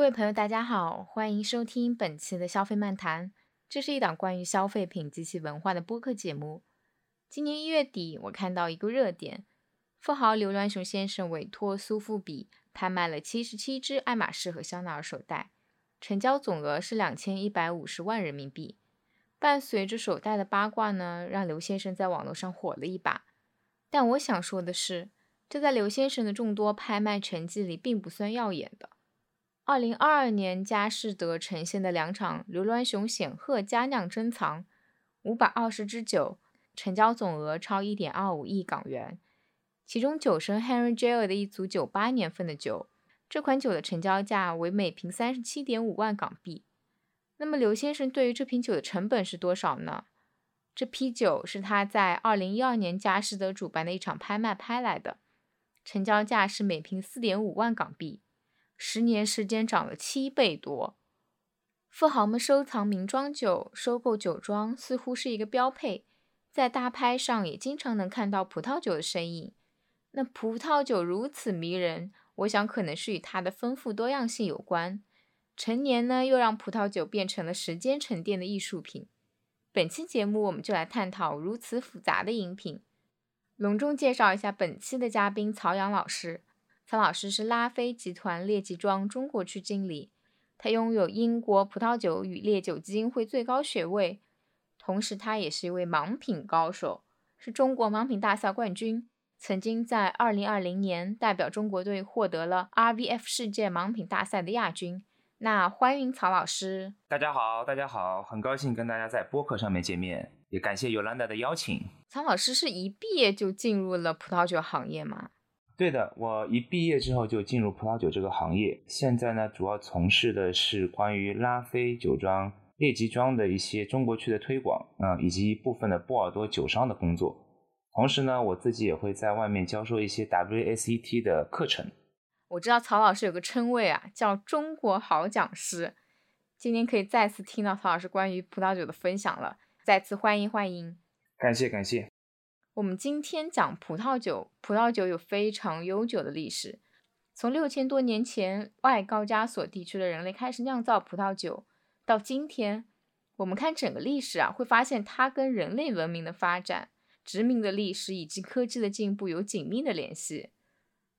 各位朋友，大家好，欢迎收听本期的消费漫谈。这是一档关于消费品及其文化的播客节目。今年一月底，我看到一个热点：富豪刘銮雄先生委托苏富比拍卖了七十七只爱马仕和香奈儿手袋，成交总额是两千一百五十万人民币。伴随着手袋的八卦呢，让刘先生在网络上火了一把。但我想说的是，这在刘先生的众多拍卖成绩里并不算耀眼的。二零二二年佳士得呈现的两场刘銮雄显赫佳酿珍藏，五百二十支酒，成交总额超一点二五亿港元。其中酒神 Henry Jale 的一组九八年份的酒，这款酒的成交价为每瓶三十七点五万港币。那么刘先生对于这瓶酒的成本是多少呢？这批酒是他在二零一二年佳士得主办的一场拍卖拍来的，成交价是每瓶四点五万港币。十年时间涨了七倍多，富豪们收藏名庄酒、收购酒庄似乎是一个标配，在大拍上也经常能看到葡萄酒的身影。那葡萄酒如此迷人，我想可能是与它的丰富多样性有关。陈年呢，又让葡萄酒变成了时间沉淀的艺术品。本期节目我们就来探讨如此复杂的饮品。隆重介绍一下本期的嘉宾曹阳老师。曹老师是拉菲集团列吉庄中国区经理，他拥有英国葡萄酒与烈酒基金会最高学位，同时他也是一位盲品高手，是中国盲品大赛冠军，曾经在2020年代表中国队获得了 RVF 世界盲品大赛的亚军。那欢迎曹老师。大家好，大家好，很高兴跟大家在播客上面见面，也感谢尤兰达的邀请。曹老师是一毕业就进入了葡萄酒行业吗？对的，我一毕业之后就进入葡萄酒这个行业，现在呢主要从事的是关于拉菲酒庄、列级庄的一些中国区的推广啊，以及一部分的波尔多酒商的工作。同时呢，我自己也会在外面教授一些 WSET 的课程。我知道曹老师有个称谓啊，叫中国好讲师。今天可以再次听到曹老师关于葡萄酒的分享了，再次欢迎欢迎。感谢感谢。我们今天讲葡萄酒，葡萄酒有非常悠久的历史。从六千多年前外高加索地区的人类开始酿造葡萄酒，到今天，我们看整个历史啊，会发现它跟人类文明的发展、殖民的历史以及科技的进步有紧密的联系。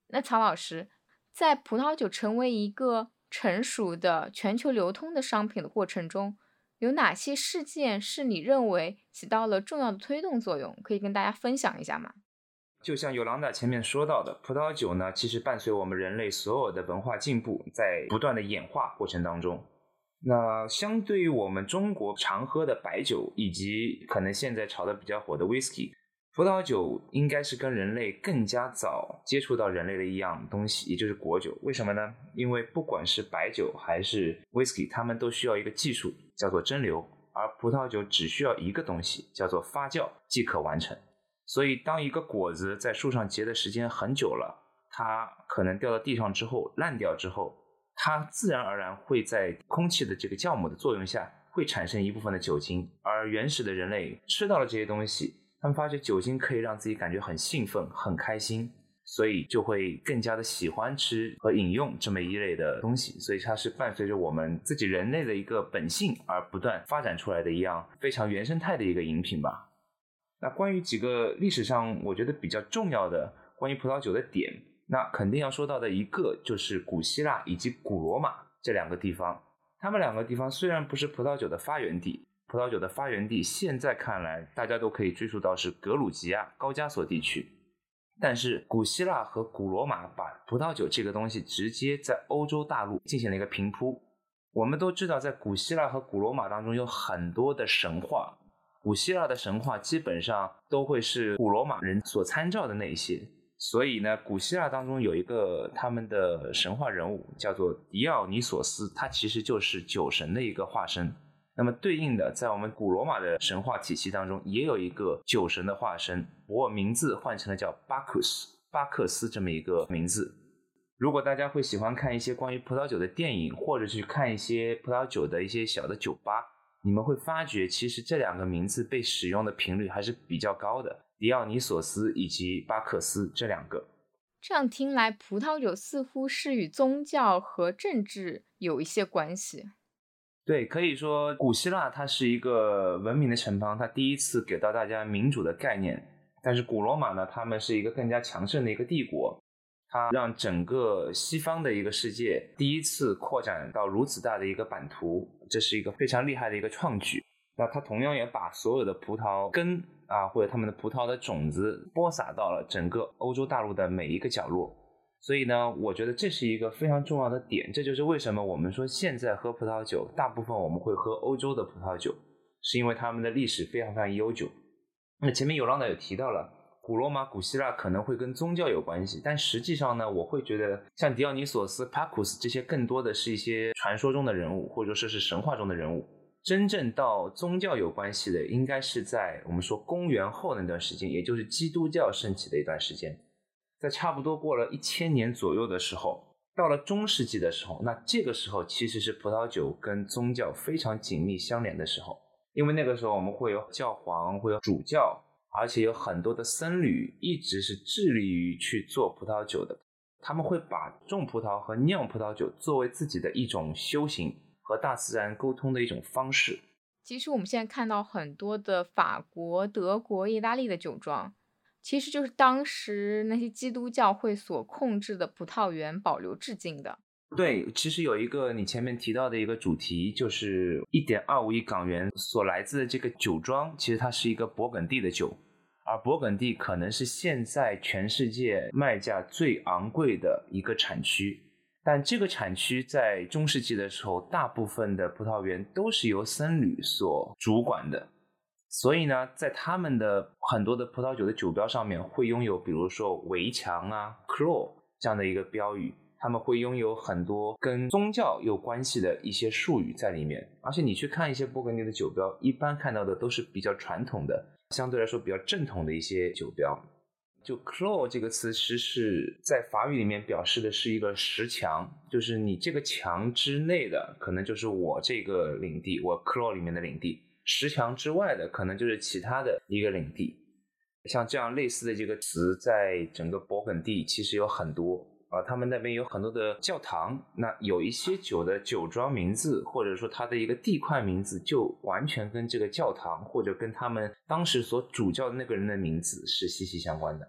那曹老师，在葡萄酒成为一个成熟的全球流通的商品的过程中，有哪些事件是你认为起到了重要的推动作用？可以跟大家分享一下吗？就像尤朗达前面说到的，葡萄酒呢，其实伴随我们人类所有的文化进步，在不断的演化过程当中。那相对于我们中国常喝的白酒，以及可能现在炒的比较火的 whisky。葡萄酒应该是跟人类更加早接触到人类的一样东西，也就是果酒。为什么呢？因为不管是白酒还是 whisky，它们都需要一个技术叫做蒸馏，而葡萄酒只需要一个东西叫做发酵即可完成。所以，当一个果子在树上结的时间很久了，它可能掉到地上之后烂掉之后，它自然而然会在空气的这个酵母的作用下会产生一部分的酒精，而原始的人类吃到了这些东西。他们发觉酒精可以让自己感觉很兴奋、很开心，所以就会更加的喜欢吃和饮用这么一类的东西。所以它是伴随着我们自己人类的一个本性而不断发展出来的一样非常原生态的一个饮品吧。那关于几个历史上我觉得比较重要的关于葡萄酒的点，那肯定要说到的一个就是古希腊以及古罗马这两个地方。他们两个地方虽然不是葡萄酒的发源地。葡萄酒的发源地，现在看来，大家都可以追溯到是格鲁吉亚高加索地区。但是，古希腊和古罗马把葡萄酒这个东西直接在欧洲大陆进行了一个平铺。我们都知道，在古希腊和古罗马当中有很多的神话，古希腊的神话基本上都会是古罗马人所参照的那些。所以呢，古希腊当中有一个他们的神话人物叫做狄奥尼索斯，他其实就是酒神的一个化身。那么对应的，在我们古罗马的神话体系当中，也有一个酒神的化身，不过名字换成了叫巴克斯，巴克斯这么一个名字。如果大家会喜欢看一些关于葡萄酒的电影，或者去看一些葡萄酒的一些小的酒吧，你们会发觉，其实这两个名字被使用的频率还是比较高的，迪奥尼索斯以及巴克斯这两个。这样听来，葡萄酒似乎是与宗教和政治有一些关系。对，可以说古希腊它是一个文明的城邦，它第一次给到大家民主的概念。但是古罗马呢，他们是一个更加强盛的一个帝国，它让整个西方的一个世界第一次扩展到如此大的一个版图，这是一个非常厉害的一个创举。那它同样也把所有的葡萄根啊，或者他们的葡萄的种子播撒到了整个欧洲大陆的每一个角落。所以呢，我觉得这是一个非常重要的点。这就是为什么我们说现在喝葡萄酒，大部分我们会喝欧洲的葡萄酒，是因为他们的历史非常非常悠久。那前面有浪导也提到了，古罗马、古希腊可能会跟宗教有关系，但实际上呢，我会觉得像狄奥尼索斯、帕库斯这些，更多的是一些传说中的人物，或者说是神话中的人物。真正到宗教有关系的，应该是在我们说公元后那段时间，也就是基督教盛起的一段时间。在差不多过了一千年左右的时候，到了中世纪的时候，那这个时候其实是葡萄酒跟宗教非常紧密相连的时候，因为那个时候我们会有教皇，会有主教，而且有很多的僧侣一直是致力于去做葡萄酒的，他们会把种葡萄和酿葡萄酒作为自己的一种修行和大自然沟通的一种方式。其实我们现在看到很多的法国、德国、意大利的酒庄。其实就是当时那些基督教会所控制的葡萄园保留至今的。对，其实有一个你前面提到的一个主题，就是一点二五亿港元所来自的这个酒庄，其实它是一个勃艮第的酒，而勃艮第可能是现在全世界卖价最昂贵的一个产区。但这个产区在中世纪的时候，大部分的葡萄园都是由僧侣所主管的。所以呢，在他们的很多的葡萄酒的酒标上面会拥有，比如说围墙啊、crow 这样的一个标语，他们会拥有很多跟宗教有关系的一些术语在里面。而且你去看一些勃艮第的酒标，一般看到的都是比较传统的，相对来说比较正统的一些酒标。就 crow 这个词，其实是在法语里面表示的是一个石墙，就是你这个墙之内的，可能就是我这个领地，我 crow 里面的领地。石墙之外的，可能就是其他的一个领地。像这样类似的这个词，在整个勃艮第其实有很多啊。他们那边有很多的教堂，那有一些酒的酒庄名字，或者说它的一个地块名字，就完全跟这个教堂或者跟他们当时所主教的那个人的名字是息息相关的。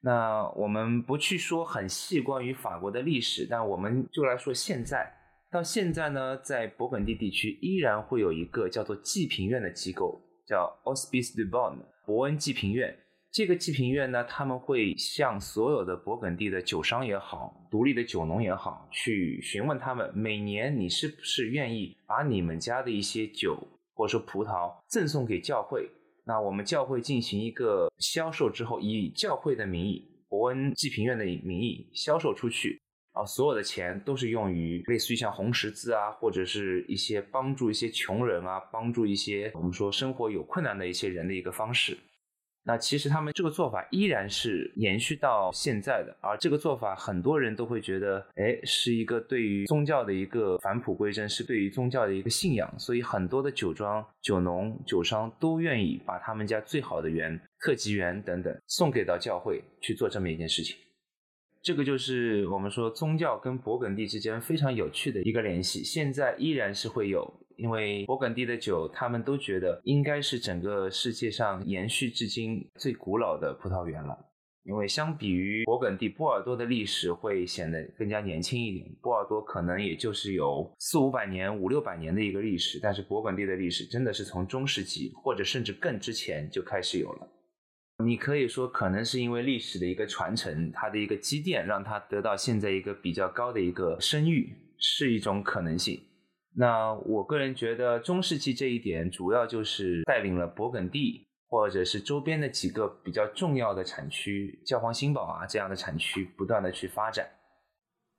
那我们不去说很细关于法国的历史，但我们就来说现在。到现在呢，在勃艮第地区依然会有一个叫做祭品院的机构，叫 o s p i c e de Bonne 伯恩祭品院。这个祭品院呢，他们会向所有的勃艮第的酒商也好，独立的酒农也好，去询问他们每年你是不是愿意把你们家的一些酒或者说葡萄赠送给教会。那我们教会进行一个销售之后，以教会的名义，伯恩祭品院的名义销售出去。啊，所有的钱都是用于类似于像红十字啊，或者是一些帮助一些穷人啊，帮助一些我们说生活有困难的一些人的一个方式。那其实他们这个做法依然是延续到现在的，而这个做法很多人都会觉得，哎，是一个对于宗教的一个返璞归真，是对于宗教的一个信仰。所以很多的酒庄、酒农、酒商都愿意把他们家最好的园、特级园等等送给到教会去做这么一件事情。这个就是我们说宗教跟勃艮第之间非常有趣的一个联系，现在依然是会有，因为勃艮第的酒，他们都觉得应该是整个世界上延续至今最古老的葡萄园了。因为相比于勃艮第，波尔多的历史会显得更加年轻一点，波尔多可能也就是有四五百年、五六百年的一个历史，但是勃艮第的历史真的是从中世纪或者甚至更之前就开始有了。你可以说，可能是因为历史的一个传承，它的一个积淀，让它得到现在一个比较高的一个声誉，是一种可能性。那我个人觉得，中世纪这一点主要就是带领了勃艮第或者是周边的几个比较重要的产区，教皇新堡啊这样的产区，不断的去发展。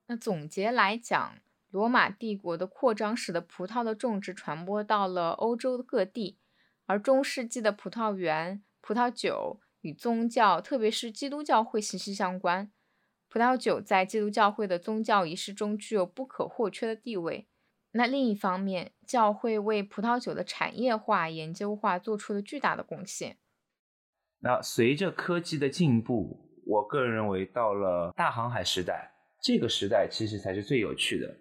那总结来讲，罗马帝国的扩张使得葡萄的种植传播到了欧洲各地，而中世纪的葡萄园、葡萄酒。与宗教，特别是基督教会息息相关。葡萄酒在基督教会的宗教仪式中具有不可或缺的地位。那另一方面，教会为葡萄酒的产业化、研究化做出了巨大的贡献。那随着科技的进步，我个人认为到了大航海时代，这个时代其实才是最有趣的。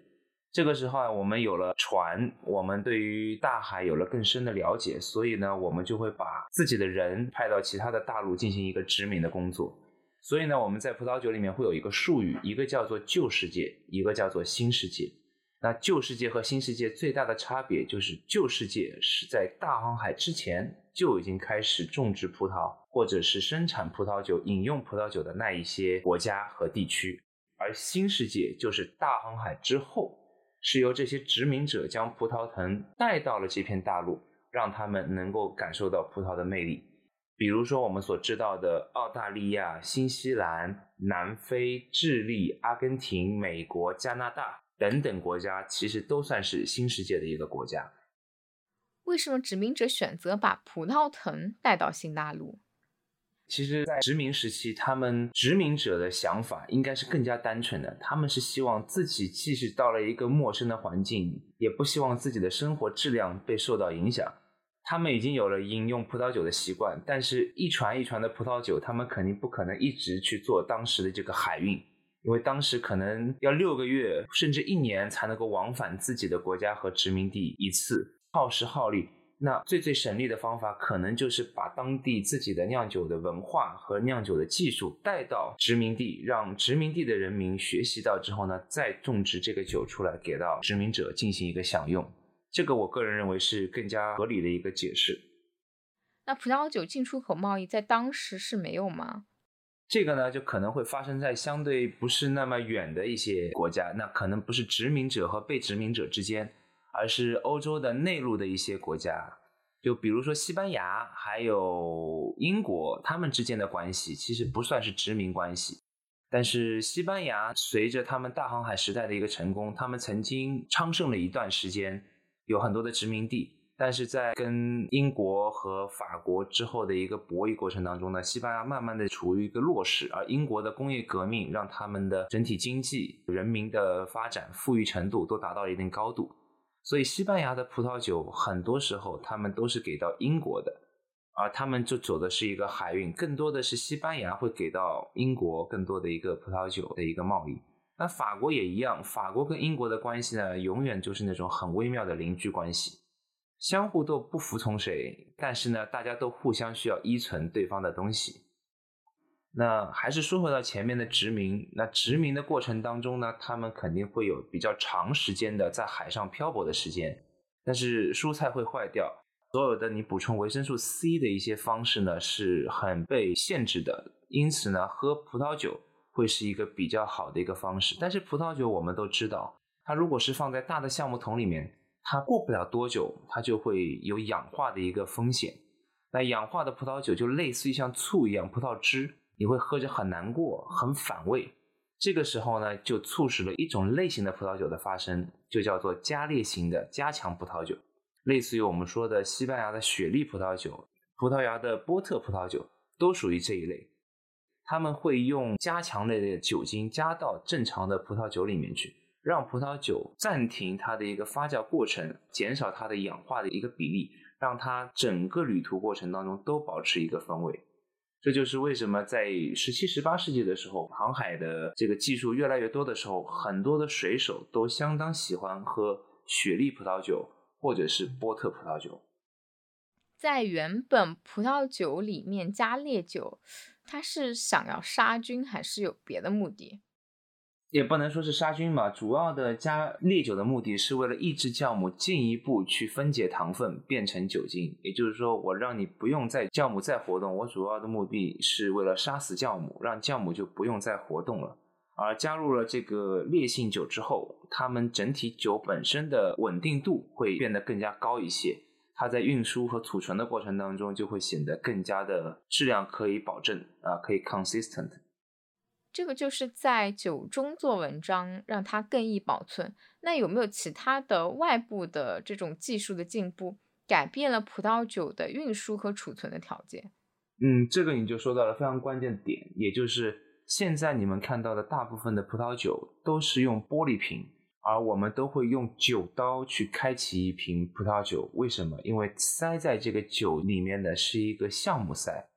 这个时候啊，我们有了船，我们对于大海有了更深的了解，所以呢，我们就会把自己的人派到其他的大陆进行一个殖民的工作。所以呢，我们在葡萄酒里面会有一个术语，一个叫做旧世界，一个叫做新世界。那旧世界和新世界最大的差别就是，旧世界是在大航海之前就已经开始种植葡萄，或者是生产葡萄酒、饮用葡萄酒的那一些国家和地区，而新世界就是大航海之后。是由这些殖民者将葡萄藤带到了这片大陆，让他们能够感受到葡萄的魅力。比如说，我们所知道的澳大利亚、新西兰、南非、智利、阿根廷、美国、加拿大等等国家，其实都算是新世界的一个国家。为什么殖民者选择把葡萄藤带到新大陆？其实，在殖民时期，他们殖民者的想法应该是更加单纯的。他们是希望自己即使到了一个陌生的环境，也不希望自己的生活质量被受到影响。他们已经有了饮用葡萄酒的习惯，但是一船一船的葡萄酒，他们肯定不可能一直去做当时的这个海运，因为当时可能要六个月甚至一年才能够往返自己的国家和殖民地一次，耗时耗力。那最最省力的方法，可能就是把当地自己的酿酒的文化和酿酒的技术带到殖民地，让殖民地的人民学习到之后呢，再种植这个酒出来，给到殖民者进行一个享用。这个我个人认为是更加合理的一个解释。那葡萄酒进出口贸易在当时是没有吗？这个呢，就可能会发生在相对不是那么远的一些国家，那可能不是殖民者和被殖民者之间。而是欧洲的内陆的一些国家，就比如说西班牙，还有英国，他们之间的关系其实不算是殖民关系。但是西班牙随着他们大航海时代的一个成功，他们曾经昌盛了一段时间，有很多的殖民地。但是在跟英国和法国之后的一个博弈过程当中呢，西班牙慢慢的处于一个弱势，而英国的工业革命让他们的整体经济、人民的发展、富裕程度都达到了一定高度。所以，西班牙的葡萄酒很多时候他们都是给到英国的，而他们就走的是一个海运，更多的是西班牙会给到英国更多的一个葡萄酒的一个贸易。那法国也一样，法国跟英国的关系呢，永远就是那种很微妙的邻居关系，相互都不服从谁，但是呢，大家都互相需要依存对方的东西。那还是说回到前面的殖民，那殖民的过程当中呢，他们肯定会有比较长时间的在海上漂泊的时间，但是蔬菜会坏掉，所有的你补充维生素 C 的一些方式呢是很被限制的，因此呢，喝葡萄酒会是一个比较好的一个方式。但是葡萄酒我们都知道，它如果是放在大的橡木桶里面，它过不了多久，它就会有氧化的一个风险。那氧化的葡萄酒就类似于像醋一样，葡萄汁。你会喝着很难过，很反胃。这个时候呢，就促使了一种类型的葡萄酒的发生，就叫做加烈型的加强葡萄酒，类似于我们说的西班牙的雪莉葡萄酒、葡萄牙的波特葡萄酒，都属于这一类。他们会用加强类的酒精加到正常的葡萄酒里面去，让葡萄酒暂停它的一个发酵过程，减少它的氧化的一个比例，让它整个旅途过程当中都保持一个风味。这就是为什么在十七、十八世纪的时候，航海的这个技术越来越多的时候，很多的水手都相当喜欢喝雪莉葡萄酒或者是波特葡萄酒。在原本葡萄酒里面加烈酒，它是想要杀菌还是有别的目的？也不能说是杀菌吧，主要的加烈酒的目的是为了抑制酵母进一步去分解糖分变成酒精，也就是说，我让你不用在酵母再活动，我主要的目的是为了杀死酵母，让酵母就不用再活动了。而加入了这个烈性酒之后，它们整体酒本身的稳定度会变得更加高一些，它在运输和储存的过程当中就会显得更加的质量可以保证啊，可以 consistent。这个就是在酒中做文章，让它更易保存。那有没有其他的外部的这种技术的进步，改变了葡萄酒的运输和储存的条件？嗯，这个你就说到了非常关键的点，也就是现在你们看到的大部分的葡萄酒都是用玻璃瓶，而我们都会用酒刀去开启一瓶葡萄酒。为什么？因为塞在这个酒里面的是一个橡木塞。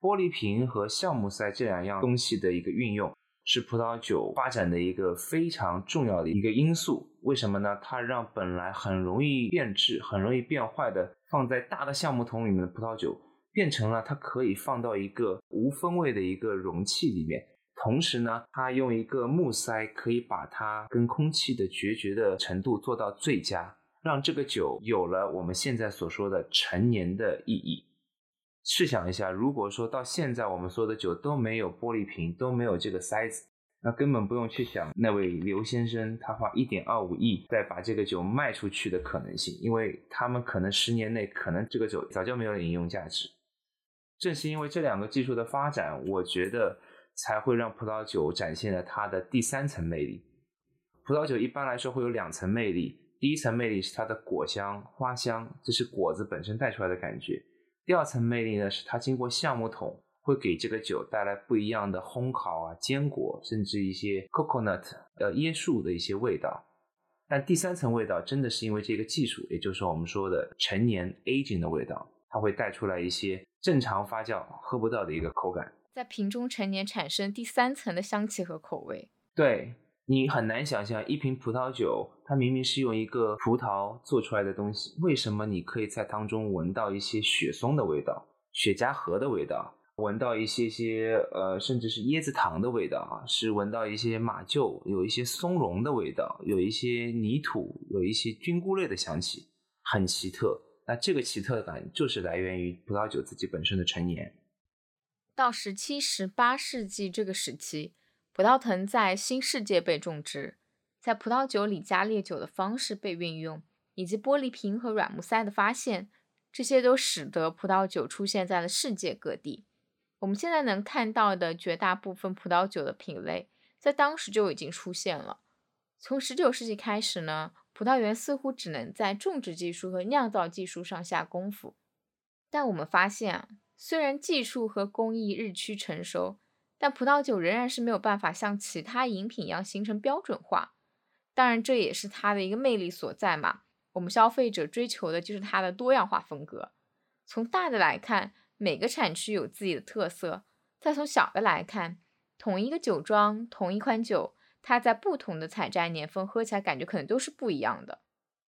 玻璃瓶和橡木塞这两样东西的一个运用，是葡萄酒发展的一个非常重要的一个因素。为什么呢？它让本来很容易变质、很容易变坏的放在大的橡木桶里面的葡萄酒，变成了它可以放到一个无风味的一个容器里面。同时呢，它用一个木塞可以把它跟空气的决绝的程度做到最佳，让这个酒有了我们现在所说的陈年的意义。试想一下，如果说到现在我们所有的酒都没有玻璃瓶，都没有这个塞子，那根本不用去想那位刘先生他花一点二五亿再把这个酒卖出去的可能性，因为他们可能十年内可能这个酒早就没有饮用价值。正是因为这两个技术的发展，我觉得才会让葡萄酒展现了它的第三层魅力。葡萄酒一般来说会有两层魅力，第一层魅力是它的果香、花香，这是果子本身带出来的感觉。第二层魅力呢，是它经过橡木桶，会给这个酒带来不一样的烘烤啊、坚果，甚至一些 coconut 呃椰树的一些味道。但第三层味道真的是因为这个技术，也就是我们说的陈年 aging 的味道，它会带出来一些正常发酵喝不到的一个口感，在瓶中陈年产生第三层的香气和口味。对。你很难想象一瓶葡萄酒，它明明是用一个葡萄做出来的东西，为什么你可以在当中闻到一些雪松的味道、雪茄盒的味道，闻到一些些呃，甚至是椰子糖的味道啊，是闻到一些马厩，有一些松茸的味道，有一些泥土，有一些菌菇类的香气，很奇特。那这个奇特感就是来源于葡萄酒自己本身的陈年。到十七、十八世纪这个时期。葡萄藤在新世界被种植，在葡萄酒里加烈酒的方式被运用，以及玻璃瓶和软木塞的发现，这些都使得葡萄酒出现在了世界各地。我们现在能看到的绝大部分葡萄酒的品类，在当时就已经出现了。从19世纪开始呢，葡萄园似乎只能在种植技术和酿造技术上下功夫。但我们发现，虽然技术和工艺日趋成熟，但葡萄酒仍然是没有办法像其他饮品一样形成标准化，当然这也是它的一个魅力所在嘛。我们消费者追求的就是它的多样化风格。从大的来看，每个产区有自己的特色；再从小的来看，同一个酒庄、同一款酒，它在不同的采摘年份喝起来感觉可能都是不一样的。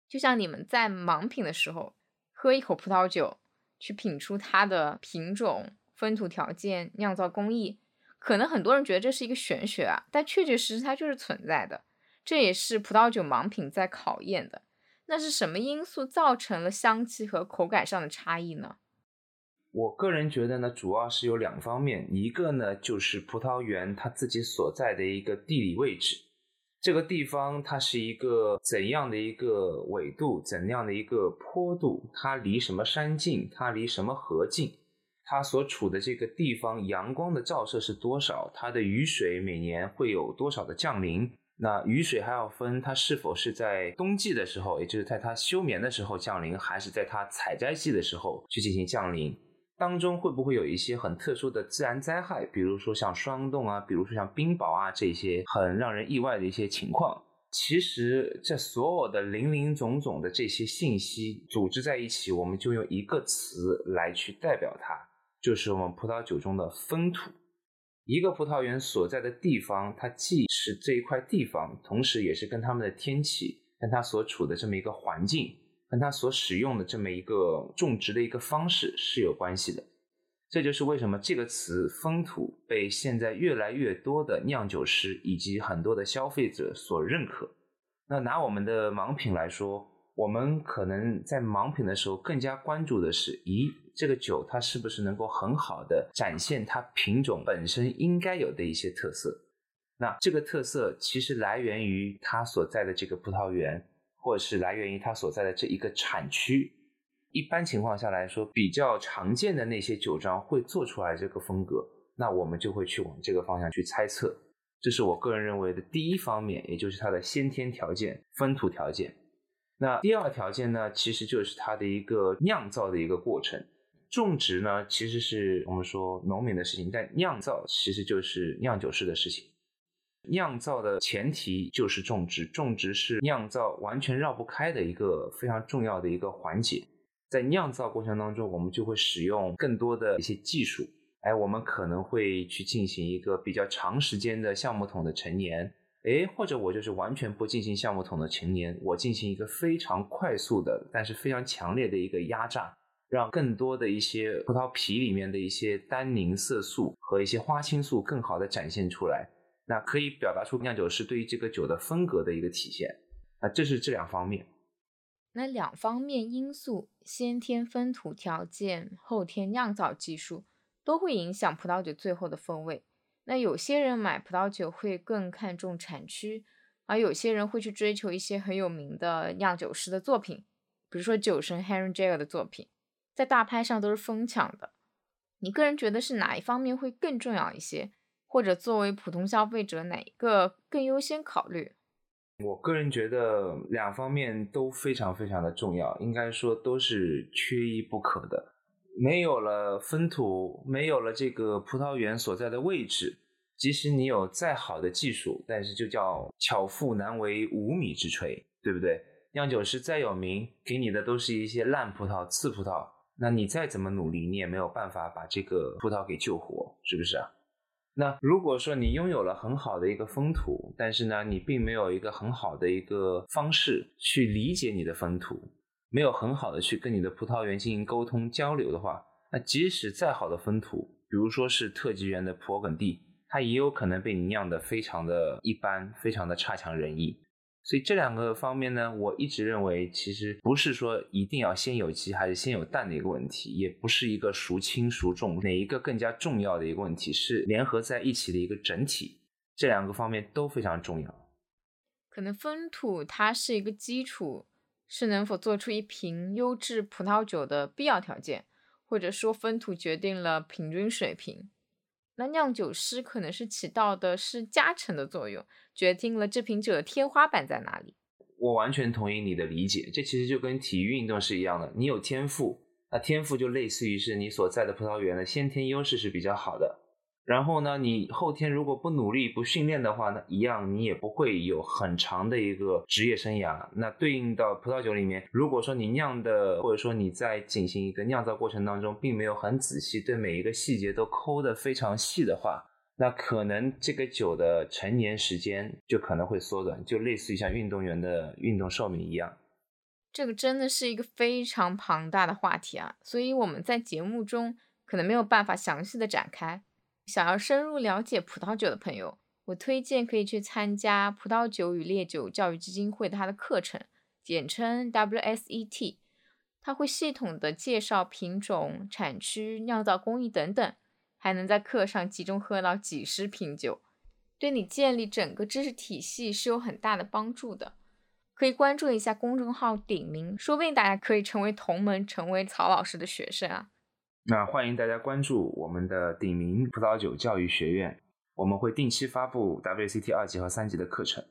就像你们在盲品的时候，喝一口葡萄酒，去品出它的品种、风土条件、酿造工艺。可能很多人觉得这是一个玄学啊，但确确实实它就是存在的。这也是葡萄酒盲品在考验的。那是什么因素造成了香气和口感上的差异呢？我个人觉得呢，主要是有两方面。一个呢，就是葡萄园它自己所在的一个地理位置，这个地方它是一个怎样的一个纬度，怎样的一个坡度，它离什么山近，它离什么河近。它所处的这个地方阳光的照射是多少？它的雨水每年会有多少的降临？那雨水还要分它是否是在冬季的时候，也就是在它休眠的时候降临，还是在它采摘季的时候去进行降临？当中会不会有一些很特殊的自然灾害？比如说像霜冻啊，比如说像冰雹啊这些很让人意外的一些情况？其实这所有的零零总总的这些信息组织在一起，我们就用一个词来去代表它。就是我们葡萄酒中的风土，一个葡萄园所在的地方，它既是这一块地方，同时也是跟他们的天气、跟它所处的这么一个环境、跟它所使用的这么一个种植的一个方式是有关系的。这就是为什么这个词“风土”被现在越来越多的酿酒师以及很多的消费者所认可。那拿我们的盲品来说。我们可能在盲品的时候更加关注的是，咦，这个酒它是不是能够很好的展现它品种本身应该有的一些特色？那这个特色其实来源于它所在的这个葡萄园，或者是来源于它所在的这一个产区。一般情况下来说，比较常见的那些酒庄会做出来这个风格，那我们就会去往这个方向去猜测。这是我个人认为的第一方面，也就是它的先天条件、风土条件。那第二个条件呢，其实就是它的一个酿造的一个过程。种植呢，其实是我们说农民的事情，但酿造其实就是酿酒师的事情。酿造的前提就是种植，种植是酿造完全绕不开的一个非常重要的一个环节。在酿造过程当中，我们就会使用更多的一些技术，哎，我们可能会去进行一个比较长时间的橡木桶的陈年，哎，或者我就是完全不进行橡木桶的陈年，我进行一个非常快速的，但是非常强烈的一个压榨，让更多的一些葡萄皮里面的一些单宁色素和一些花青素更好的展现出来，那可以表达出酿酒师对于这个酒的风格的一个体现。啊，这是这两方面。那两方面因素，先天风土条件、后天酿造技术。都会影响葡萄酒最后的风味。那有些人买葡萄酒会更看重产区，而有些人会去追求一些很有名的酿酒师的作品，比如说酒神 Henry Jagger 的作品，在大拍上都是疯抢的。你个人觉得是哪一方面会更重要一些？或者作为普通消费者，哪一个更优先考虑？我个人觉得两方面都非常非常的重要，应该说都是缺一不可的。没有了风土，没有了这个葡萄园所在的位置，即使你有再好的技术，但是就叫巧妇难为无米之炊，对不对？酿酒师再有名，给你的都是一些烂葡萄、次葡萄，那你再怎么努力，你也没有办法把这个葡萄给救活，是不是啊？那如果说你拥有了很好的一个风土，但是呢，你并没有一个很好的一个方式去理解你的风土。没有很好的去跟你的葡萄园进行沟通交流的话，那即使再好的风土，比如说是特级园的勃艮第，它也有可能被你酿得非常的一般，非常的差强人意。所以这两个方面呢，我一直认为其实不是说一定要先有鸡还是先有蛋的一个问题，也不是一个孰轻孰重哪一个更加重要的一个问题，是联合在一起的一个整体。这两个方面都非常重要。可能风土它是一个基础。是能否做出一瓶优质葡萄酒的必要条件，或者说风土决定了平均水平，那酿酒师可能是起到的是加成的作用，决定了这瓶酒的天花板在哪里。我完全同意你的理解，这其实就跟体育运动是一样的，你有天赋，那天赋就类似于是你所在的葡萄园的先天优势是比较好的。然后呢，你后天如果不努力、不训练的话呢，一样你也不会有很长的一个职业生涯。那对应到葡萄酒里面，如果说你酿的，或者说你在进行一个酿造过程当中，并没有很仔细，对每一个细节都抠得非常细的话，那可能这个酒的陈年时间就可能会缩短，就类似于像运动员的运动寿命一样。这个真的是一个非常庞大的话题啊，所以我们在节目中可能没有办法详细的展开。想要深入了解葡萄酒的朋友，我推荐可以去参加葡萄酒与烈酒教育基金会的它的课程，简称 WSET。它会系统的介绍品种、产区、酿造工艺等等，还能在课上集中喝到几十瓶酒，对你建立整个知识体系是有很大的帮助的。可以关注一下公众号“鼎名”，说不定大家可以成为同门，成为曹老师的学生啊。那欢迎大家关注我们的鼎名葡萄酒教育学院，我们会定期发布 WCT 二级和三级的课程。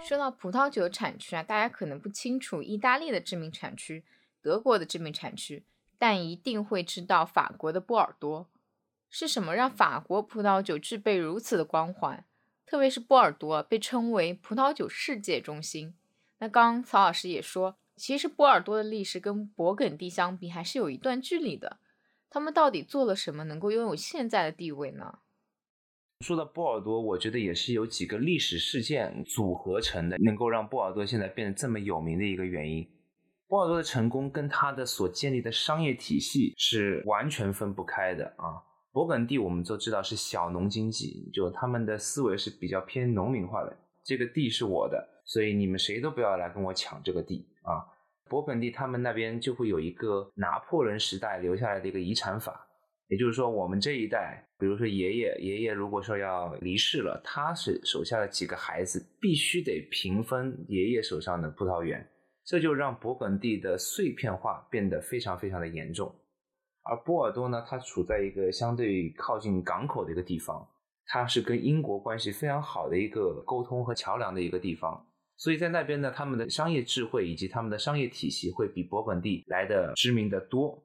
说到葡萄酒产区啊，大家可能不清楚意大利的知名产区、德国的知名产区，但一定会知道法国的波尔多。是什么让法国葡萄酒具备如此的光环？特别是波尔多被称为葡萄酒世界中心。那刚曹老师也说，其实波尔多的历史跟勃艮第相比还是有一段距离的。他们到底做了什么，能够拥有现在的地位呢？说到波尔多，我觉得也是有几个历史事件组合成的，能够让波尔多现在变得这么有名的一个原因。波尔多的成功跟他的所建立的商业体系是完全分不开的啊。勃艮第我们都知道是小农经济，就他们的思维是比较偏农民化的。这个地是我的，所以你们谁都不要来跟我抢这个地啊！勃艮第他们那边就会有一个拿破仑时代留下来的一个遗产法，也就是说，我们这一代，比如说爷爷，爷爷如果说要离世了，他是手下的几个孩子必须得平分爷爷手上的葡萄园，这就让勃艮第的碎片化变得非常非常的严重。而波尔多呢，它处在一个相对靠近港口的一个地方，它是跟英国关系非常好的一个沟通和桥梁的一个地方，所以在那边呢，他们的商业智慧以及他们的商业体系会比勃艮第来的知名的多。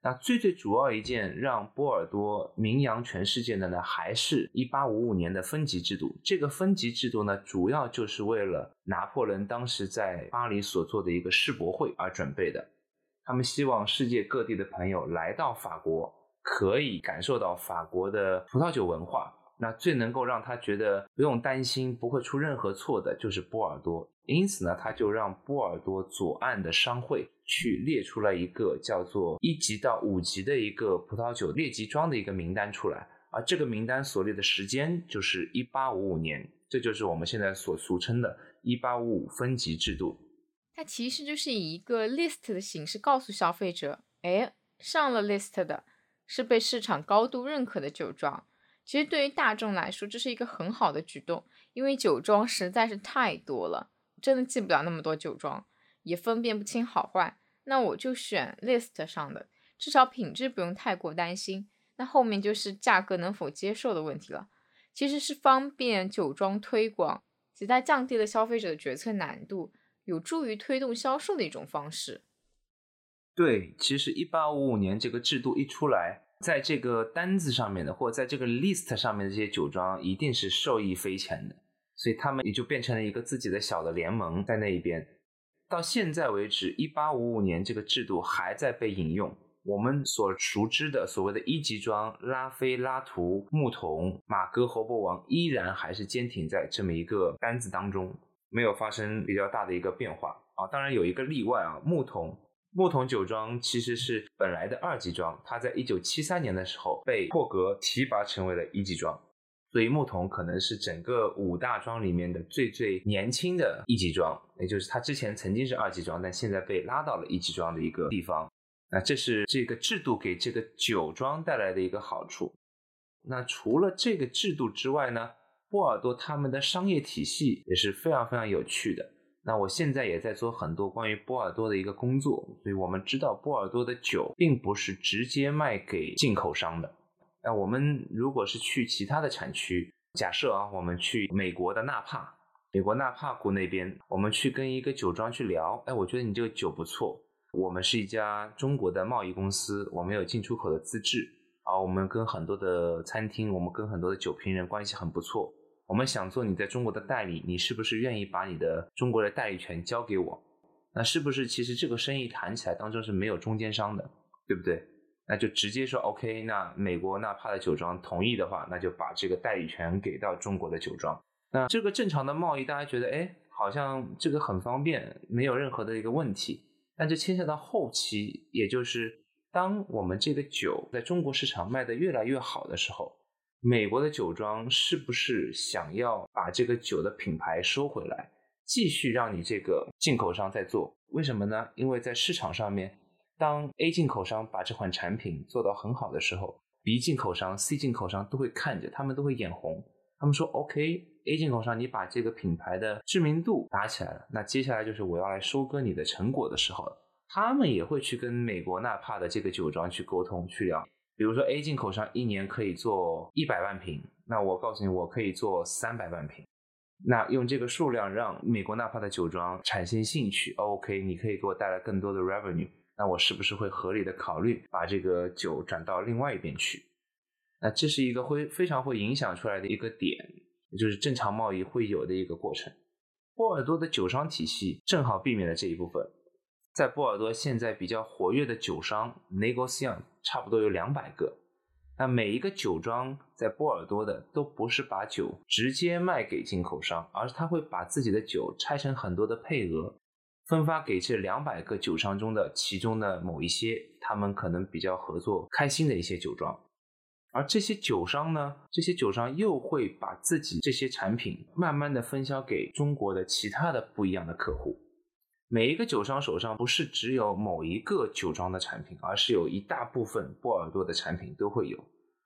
那最最主要一件让波尔多名扬全世界的呢，还是一八五五年的分级制度。这个分级制度呢，主要就是为了拿破仑当时在巴黎所做的一个世博会而准备的。他们希望世界各地的朋友来到法国，可以感受到法国的葡萄酒文化。那最能够让他觉得不用担心不会出任何错的，就是波尔多。因此呢，他就让波尔多左岸的商会去列出了一个叫做一级到五级的一个葡萄酒列级庄的一个名单出来。而这个名单所列的时间就是一八五五年，这就是我们现在所俗称的“一八五五分级制度”。它其实就是以一个 list 的形式告诉消费者：哎，上了 list 的是被市场高度认可的酒庄。其实对于大众来说，这是一个很好的举动，因为酒庄实在是太多了，真的记不了那么多酒庄，也分辨不清好坏。那我就选 list 上的，至少品质不用太过担心。那后面就是价格能否接受的问题了。其实是方便酒庄推广，极大降低了消费者的决策难度，有助于推动销售的一种方式。对，其实一八五五年这个制度一出来。在这个单子上面的，或在这个 list 上面的这些酒庄，一定是受益匪浅的，所以他们也就变成了一个自己的小的联盟在那一边。到现在为止，一八五五年这个制度还在被引用。我们所熟知的所谓的一级庄拉菲、拉图、牧童、马哥、侯伯王，依然还是坚挺在这么一个单子当中，没有发生比较大的一个变化啊。当然有一个例外啊，牧童。木桶酒庄其实是本来的二级庄，它在一九七三年的时候被破格提拔成为了一级庄，所以木桶可能是整个五大庄里面的最最年轻的一级庄，也就是它之前曾经是二级庄，但现在被拉到了一级庄的一个地方。那这是这个制度给这个酒庄带来的一个好处。那除了这个制度之外呢，波尔多他们的商业体系也是非常非常有趣的。那我现在也在做很多关于波尔多的一个工作，所以我们知道波尔多的酒并不是直接卖给进口商的。那我们如果是去其他的产区，假设啊，我们去美国的纳帕，美国纳帕谷那边，我们去跟一个酒庄去聊，哎，我觉得你这个酒不错，我们是一家中国的贸易公司，我们有进出口的资质，啊，我们跟很多的餐厅，我们跟很多的酒评人关系很不错。我们想做你在中国的代理，你是不是愿意把你的中国的代理权交给我？那是不是其实这个生意谈起来当中是没有中间商的，对不对？那就直接说 OK。那美国纳帕的酒庄同意的话，那就把这个代理权给到中国的酒庄。那这个正常的贸易，大家觉得哎，好像这个很方便，没有任何的一个问题。但这牵涉到后期，也就是当我们这个酒在中国市场卖得越来越好的时候。美国的酒庄是不是想要把这个酒的品牌收回来，继续让你这个进口商在做？为什么呢？因为在市场上面，当 A 进口商把这款产品做到很好的时候，B 进口商、C 进口商都会看着，他们都会眼红。他们说：“OK，A 进口商，你把这个品牌的知名度打起来了，那接下来就是我要来收割你的成果的时候了。”他们也会去跟美国纳帕的这个酒庄去沟通去聊。比如说 A 进口商一年可以做一百万瓶，那我告诉你，我可以做三百万瓶。那用这个数量让美国纳帕的酒庄产生兴趣，OK，你可以给我带来更多的 revenue，那我是不是会合理的考虑把这个酒转到另外一边去？那这是一个会非常会影响出来的一个点，也就是正常贸易会有的一个过程。波尔多的酒商体系正好避免了这一部分。在波尔多现在比较活跃的酒商 negociant 差不多有两百个。那每一个酒庄在波尔多的都不是把酒直接卖给进口商，而是他会把自己的酒拆成很多的配额，分发给这两百个酒商中的其中的某一些，他们可能比较合作开心的一些酒庄。而这些酒商呢，这些酒商又会把自己这些产品慢慢的分销给中国的其他的不一样的客户。每一个酒商手上不是只有某一个酒庄的产品，而是有一大部分波尔多的产品都会有。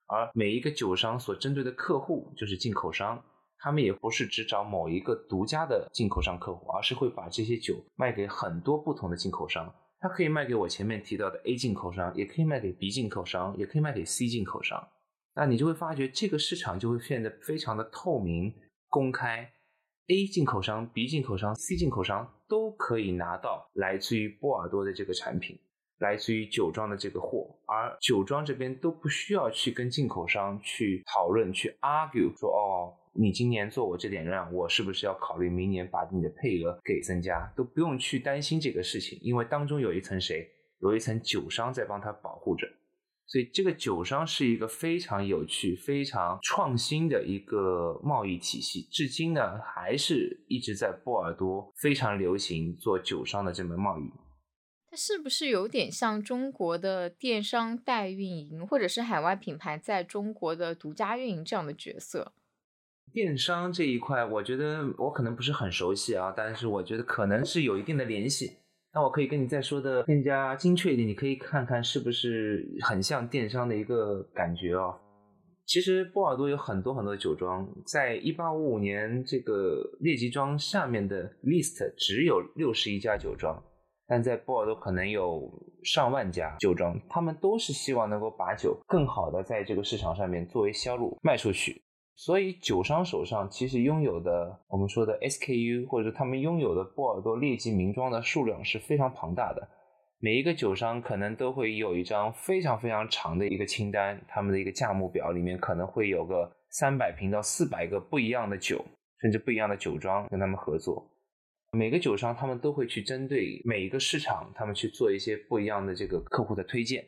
而每一个酒商所针对的客户就是进口商，他们也不是只找某一个独家的进口商客户，而是会把这些酒卖给很多不同的进口商。他可以卖给我前面提到的 A 进口商，也可以卖给 B 进口商，也可以卖给 C 进口商。那你就会发觉这个市场就会变得非常的透明公开。A 进口商、B 进口商、C 进口商都可以拿到来自于波尔多的这个产品。来自于酒庄的这个货，而酒庄这边都不需要去跟进口商去讨论、去 argue，说哦，你今年做我这点量，我是不是要考虑明年把你的配额给增加？都不用去担心这个事情，因为当中有一层谁，有一层酒商在帮他保护着。所以这个酒商是一个非常有趣、非常创新的一个贸易体系，至今呢还是一直在波尔多非常流行做酒商的这门贸易。它是不是有点像中国的电商代运营，或者是海外品牌在中国的独家运营这样的角色？电商这一块，我觉得我可能不是很熟悉啊，但是我觉得可能是有一定的联系。那我可以跟你再说的更加精确一点，你可以看看是不是很像电商的一个感觉哦。其实波尔多有很多很多酒庄，在一八五五年这个列级庄下面的 list 只有六十一家酒庄，但在波尔多可能有上万家酒庄，他们都是希望能够把酒更好的在这个市场上面作为销路卖出去。所以酒商手上其实拥有的我们说的 SKU，或者他们拥有的波尔多列级名庄的数量是非常庞大的。每一个酒商可能都会有一张非常非常长的一个清单，他们的一个价目表里面可能会有个三百瓶到四百个不一样的酒，甚至不一样的酒庄跟他们合作。每个酒商他们都会去针对每一个市场，他们去做一些不一样的这个客户的推荐。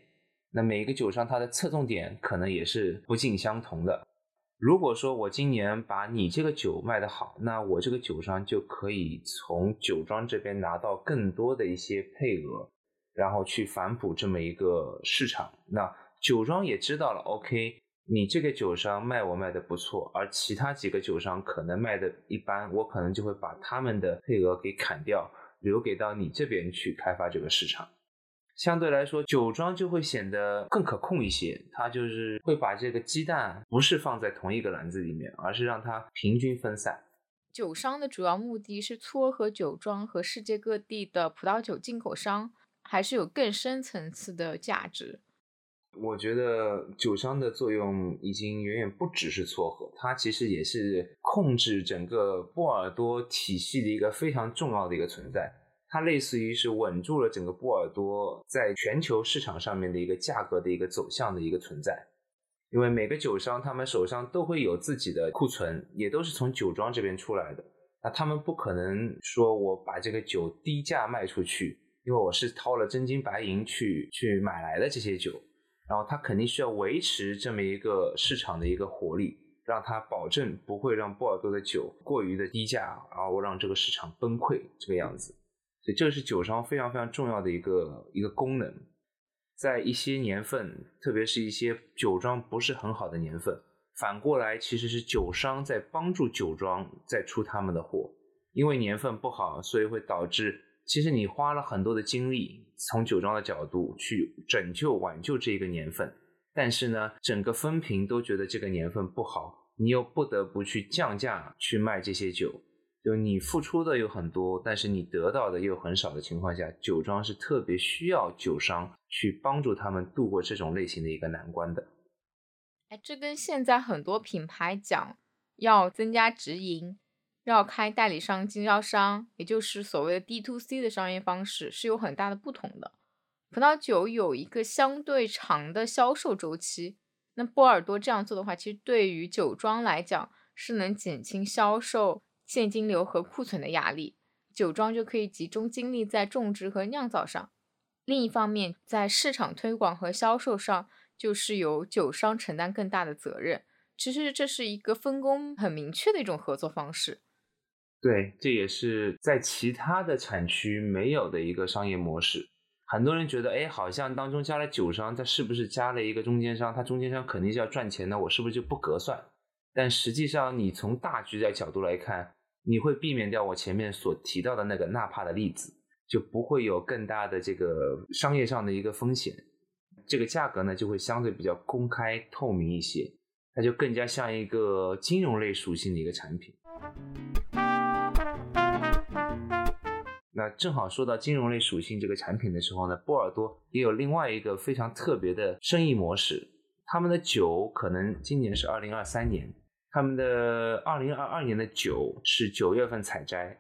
那每一个酒商它的侧重点可能也是不尽相同的。如果说我今年把你这个酒卖得好，那我这个酒商就可以从酒庄这边拿到更多的一些配额，然后去反哺这么一个市场。那酒庄也知道了，OK，你这个酒商卖我卖的不错，而其他几个酒商可能卖的一般，我可能就会把他们的配额给砍掉，留给到你这边去开发这个市场。相对来说，酒庄就会显得更可控一些。它就是会把这个鸡蛋不是放在同一个篮子里面，而是让它平均分散。酒商的主要目的是撮合酒庄和世界各地的葡萄酒进口商，还是有更深层次的价值？我觉得酒商的作用已经远远不只是撮合，它其实也是控制整个波尔多体系的一个非常重要的一个存在。它类似于是稳住了整个波尔多在全球市场上面的一个价格的一个走向的一个存在，因为每个酒商他们手上都会有自己的库存，也都是从酒庄这边出来的。那他们不可能说我把这个酒低价卖出去，因为我是掏了真金白银去去买来的这些酒，然后他肯定需要维持这么一个市场的一个活力，让他保证不会让波尔多的酒过于的低价，然后让这个市场崩溃这个样子。所以这是酒商非常非常重要的一个一个功能，在一些年份，特别是一些酒庄不是很好的年份，反过来其实是酒商在帮助酒庄在出他们的货，因为年份不好，所以会导致其实你花了很多的精力从酒庄的角度去拯救挽救这个年份，但是呢，整个分评都觉得这个年份不好，你又不得不去降价去卖这些酒。就你付出的有很多，但是你得到的又很少的情况下，酒庄是特别需要酒商去帮助他们度过这种类型的一个难关的。哎，这跟现在很多品牌讲要增加直营，要开代理商、经销商，也就是所谓的 D to C 的商业方式是有很大的不同的。葡萄酒有一个相对长的销售周期，那波尔多这样做的话，其实对于酒庄来讲是能减轻销售。现金流和库存的压力，酒庄就可以集中精力在种植和酿造上。另一方面，在市场推广和销售上，就是由酒商承担更大的责任。其实这是一个分工很明确的一种合作方式。对，这也是在其他的产区没有的一个商业模式。很多人觉得，哎，好像当中加了酒商，他是不是加了一个中间商？他中间商肯定是要赚钱的，我是不是就不合算？但实际上，你从大局的角度来看，你会避免掉我前面所提到的那个纳帕的例子，就不会有更大的这个商业上的一个风险。这个价格呢，就会相对比较公开透明一些，它就更加像一个金融类属性的一个产品。那正好说到金融类属性这个产品的时候呢，波尔多也有另外一个非常特别的生意模式，他们的酒可能今年是二零二三年。他们的二零二二年的酒是九月份采摘，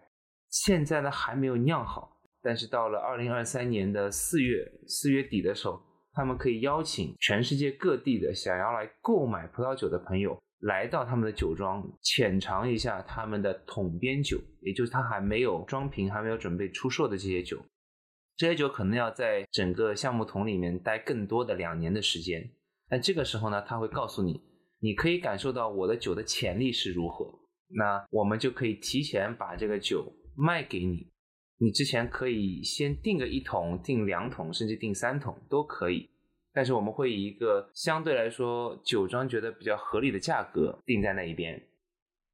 现在呢还没有酿好，但是到了二零二三年的四月四月底的时候，他们可以邀请全世界各地的想要来购买葡萄酒的朋友，来到他们的酒庄浅尝一下他们的桶边酒，也就是他还没有装瓶、还没有准备出售的这些酒。这些酒可能要在整个橡木桶里面待更多的两年的时间，但这个时候呢，他会告诉你，你可以感受到我的酒的潜力是如何。那我们就可以提前把这个酒卖给你，你之前可以先订个一桶、订两桶，甚至订三桶都可以。但是我们会以一个相对来说酒庄觉得比较合理的价格定在那一边。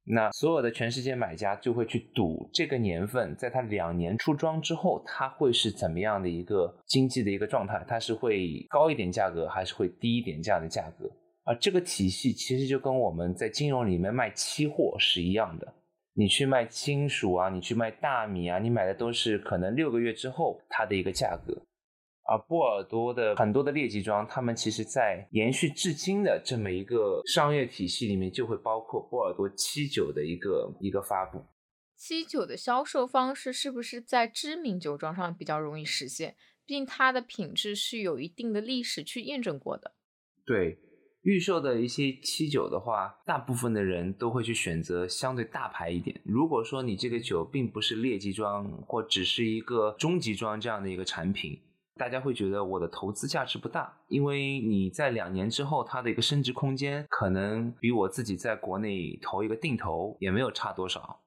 那所有的全世界买家就会去赌这个年份，在它两年出庄之后，它会是怎么样的一个经济的一个状态？它是会高一点价格，还是会低一点这样的价格？而这个体系其实就跟我们在金融里面卖期货是一样的。你去卖金属啊，你去卖大米啊，你买的都是可能六个月之后它的一个价格。而波尔多的很多的劣迹庄，他们其实在延续至今的这么一个商业体系里面，就会包括波尔多七九的一个一个发布。七九的销售方式是不是在知名酒庄上比较容易实现？毕竟它的品质是有一定的历史去验证过的。对，预售的一些七酒的话，大部分的人都会去选择相对大牌一点。如果说你这个酒并不是劣级装，或只是一个中级装这样的一个产品。大家会觉得我的投资价值不大，因为你在两年之后，它的一个升值空间可能比我自己在国内投一个定投也没有差多少。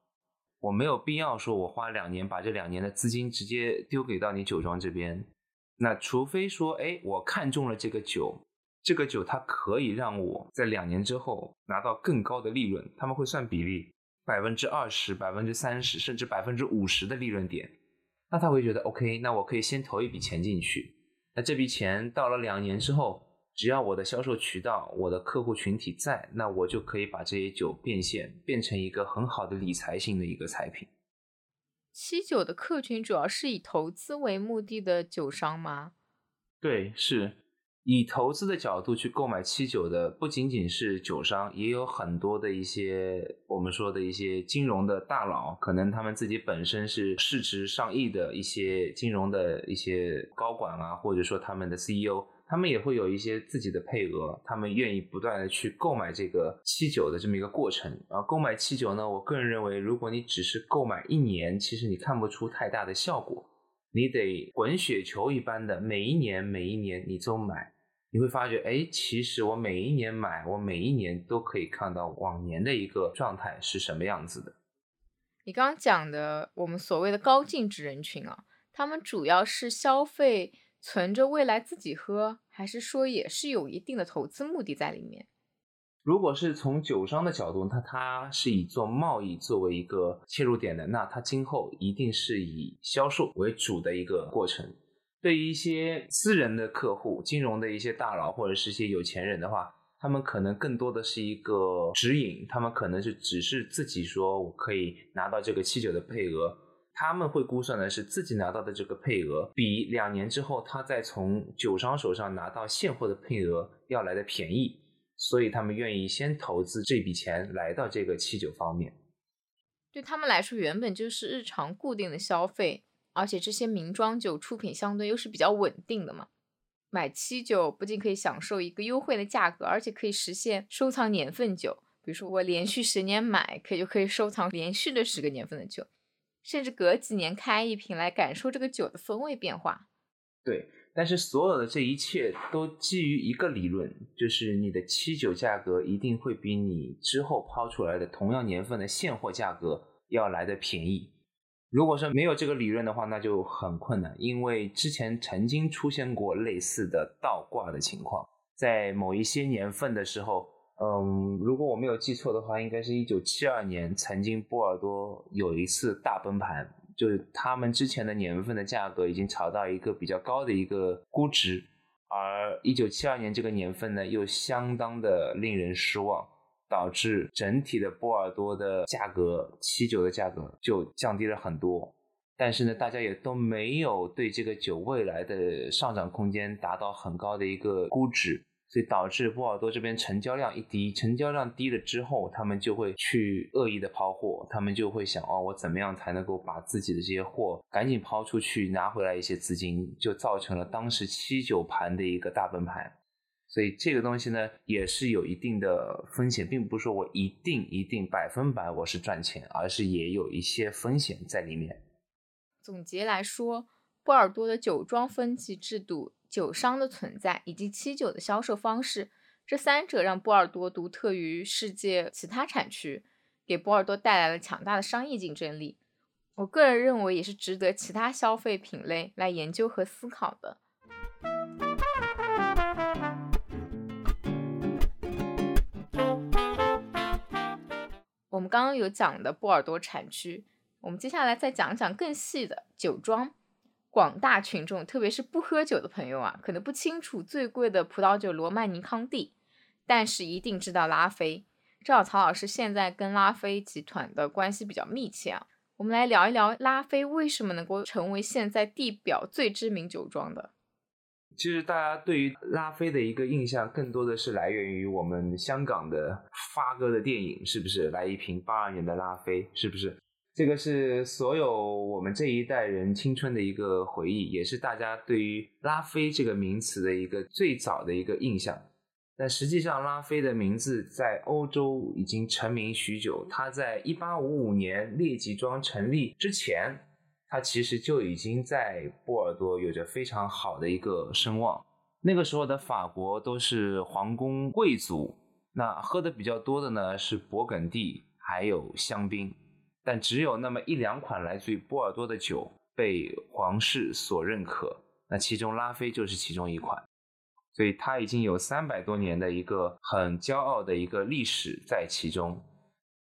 我没有必要说我花两年把这两年的资金直接丢给到你酒庄这边。那除非说，哎，我看中了这个酒，这个酒它可以让我在两年之后拿到更高的利润，他们会算比例，百分之二十、百分之三十，甚至百分之五十的利润点。那他会觉得 OK，那我可以先投一笔钱进去。那这笔钱到了两年之后，只要我的销售渠道、我的客户群体在，那我就可以把这些酒变现，变成一个很好的理财型的一个产品。七九的客群主要是以投资为目的的酒商吗？对，是。以投资的角度去购买七九的，不仅仅是酒商，也有很多的一些我们说的一些金融的大佬，可能他们自己本身是市值上亿的一些金融的一些高管啊，或者说他们的 CEO，他们也会有一些自己的配额，他们愿意不断的去购买这个七九的这么一个过程。然后购买七九呢，我个人认为，如果你只是购买一年，其实你看不出太大的效果，你得滚雪球一般的每一年每一年你都买。你会发觉，哎，其实我每一年买，我每一年都可以看到往年的一个状态是什么样子的。你刚刚讲的我们所谓的高净值人群啊，他们主要是消费存着未来自己喝，还是说也是有一定的投资目的在里面？如果是从酒商的角度，那他是以做贸易作为一个切入点的，那他今后一定是以销售为主的一个过程。对于一些私人的客户、金融的一些大佬或者是一些有钱人的话，他们可能更多的是一个指引，他们可能是只是自己说我可以拿到这个七九的配额，他们会估算的是自己拿到的这个配额比两年之后他再从酒商手上拿到现货的配额要来的便宜，所以他们愿意先投资这笔钱来到这个七九方面。对他们来说，原本就是日常固定的消费。而且这些名庄酒出品相对又是比较稳定的嘛，买七酒不仅可以享受一个优惠的价格，而且可以实现收藏年份酒。比如说我连续十年买，可以就可以收藏连续的十个年份的酒，甚至隔几年开一瓶来感受这个酒的风味变化。对，但是所有的这一切都基于一个理论，就是你的七酒价格一定会比你之后抛出来的同样年份的现货价格要来的便宜。如果说没有这个理论的话，那就很困难，因为之前曾经出现过类似的倒挂的情况，在某一些年份的时候，嗯，如果我没有记错的话，应该是一九七二年，曾经波尔多有一次大崩盘，就是他们之前的年份的价格已经炒到一个比较高的一个估值，而一九七二年这个年份呢，又相当的令人失望。导致整体的波尔多的价格，七酒的价格就降低了很多。但是呢，大家也都没有对这个酒未来的上涨空间达到很高的一个估值。所以导致波尔多这边成交量一低，成交量低了之后，他们就会去恶意的抛货，他们就会想哦，我怎么样才能够把自己的这些货赶紧抛出去，拿回来一些资金，就造成了当时七九盘的一个大崩盘。所以这个东西呢，也是有一定的风险，并不是说我一定一定百分百我是赚钱，而是也有一些风险在里面。总结来说，波尔多的酒庄分级制度。酒商的存在以及七酒的销售方式，这三者让波尔多独特于世界其他产区，给波尔多带来了强大的商业竞争力。我个人认为，也是值得其他消费品类来研究和思考的。我们刚刚有讲的波尔多产区，我们接下来再讲讲更细的酒庄。广大群众，特别是不喝酒的朋友啊，可能不清楚最贵的葡萄酒罗曼尼康帝，但是一定知道拉菲。正好曹老师现在跟拉菲集团的关系比较密切啊，我们来聊一聊拉菲为什么能够成为现在地表最知名酒庄的。其实大家对于拉菲的一个印象，更多的是来源于我们香港的发哥的电影，是不是？来一瓶八二年的拉菲，是不是？这个是所有我们这一代人青春的一个回忆，也是大家对于拉菲这个名词的一个最早的一个印象。但实际上，拉菲的名字在欧洲已经成名许久。它在一八五五年列级庄成立之前，它其实就已经在波尔多有着非常好的一个声望。那个时候的法国都是皇宫贵族，那喝的比较多的呢是勃艮第，还有香槟。但只有那么一两款来自于波尔多的酒被皇室所认可，那其中拉菲就是其中一款，所以它已经有三百多年的一个很骄傲的一个历史在其中。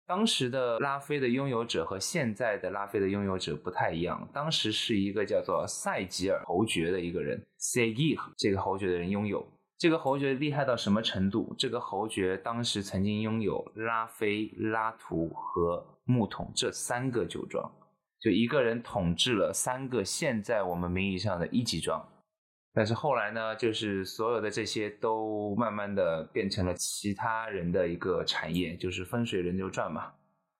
当时的拉菲的拥有者和现在的拉菲的拥有者不太一样，当时是一个叫做塞吉尔侯爵的一个人，塞吉尔这个侯爵的人拥有。这个侯爵厉害到什么程度？这个侯爵当时曾经拥有拉菲、拉图和。木桶这三个酒庄，就一个人统治了三个现在我们名义上的一级庄，但是后来呢，就是所有的这些都慢慢的变成了其他人的一个产业，就是风水轮流转嘛。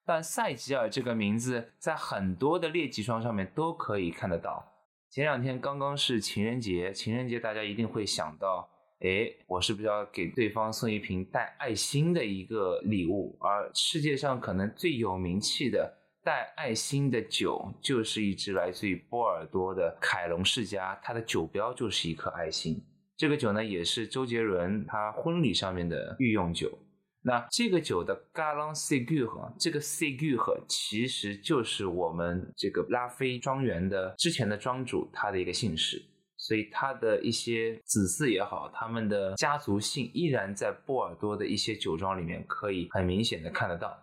但赛吉尔这个名字在很多的劣级庄上面都可以看得到。前两天刚刚是情人节，情人节大家一定会想到。哎，我是不是要给对方送一瓶带爱心的一个礼物？而世界上可能最有名气的带爱心的酒，就是一支来自于波尔多的凯龙世家，它的酒标就是一颗爱心。这个酒呢，也是周杰伦他婚礼上面的御用酒。那这个酒的 g a l a n Ségur，这个 Ségur 其实就是我们这个拉菲庄园的之前的庄主他的一个姓氏。所以他的一些子嗣也好，他们的家族姓依然在波尔多的一些酒庄里面可以很明显的看得到。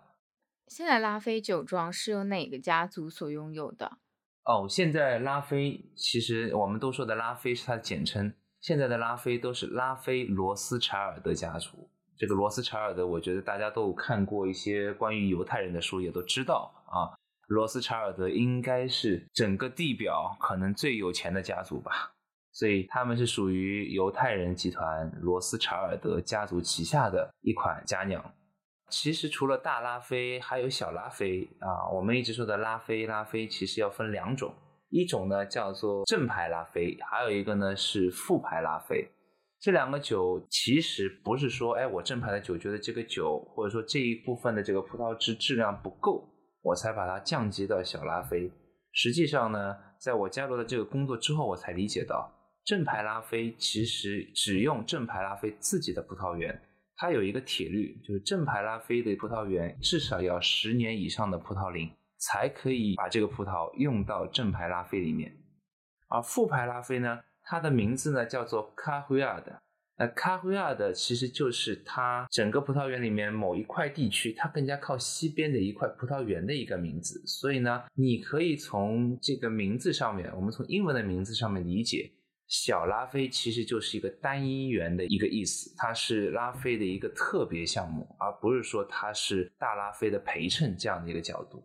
现在拉菲酒庄是由哪个家族所拥有的？哦，现在拉菲其实我们都说的拉菲是它的简称，现在的拉菲都是拉菲罗斯柴尔德家族。这个罗斯柴尔德，我觉得大家都有看过一些关于犹太人的书，也都知道啊。罗斯柴尔德应该是整个地表可能最有钱的家族吧。所以他们是属于犹太人集团罗斯柴尔德家族旗下的一款佳酿。其实除了大拉菲，还有小拉菲啊。我们一直说的拉菲，拉菲其实要分两种，一种呢叫做正牌拉菲，还有一个呢是副牌拉菲。这两个酒其实不是说，哎，我正牌的酒觉得这个酒或者说这一部分的这个葡萄汁质量不够，我才把它降级到小拉菲。实际上呢，在我加入了这个工作之后，我才理解到。正牌拉菲其实只用正牌拉菲自己的葡萄园，它有一个铁律，就是正牌拉菲的葡萄园至少要十年以上的葡萄龄，才可以把这个葡萄用到正牌拉菲里面。而副牌拉菲呢，它的名字呢叫做卡胡亚的，那卡胡亚的其实就是它整个葡萄园里面某一块地区，它更加靠西边的一块葡萄园的一个名字。所以呢，你可以从这个名字上面，我们从英文的名字上面理解。小拉菲其实就是一个单一元的一个意思，它是拉菲的一个特别项目，而不是说它是大拉菲的陪衬这样的一个角度。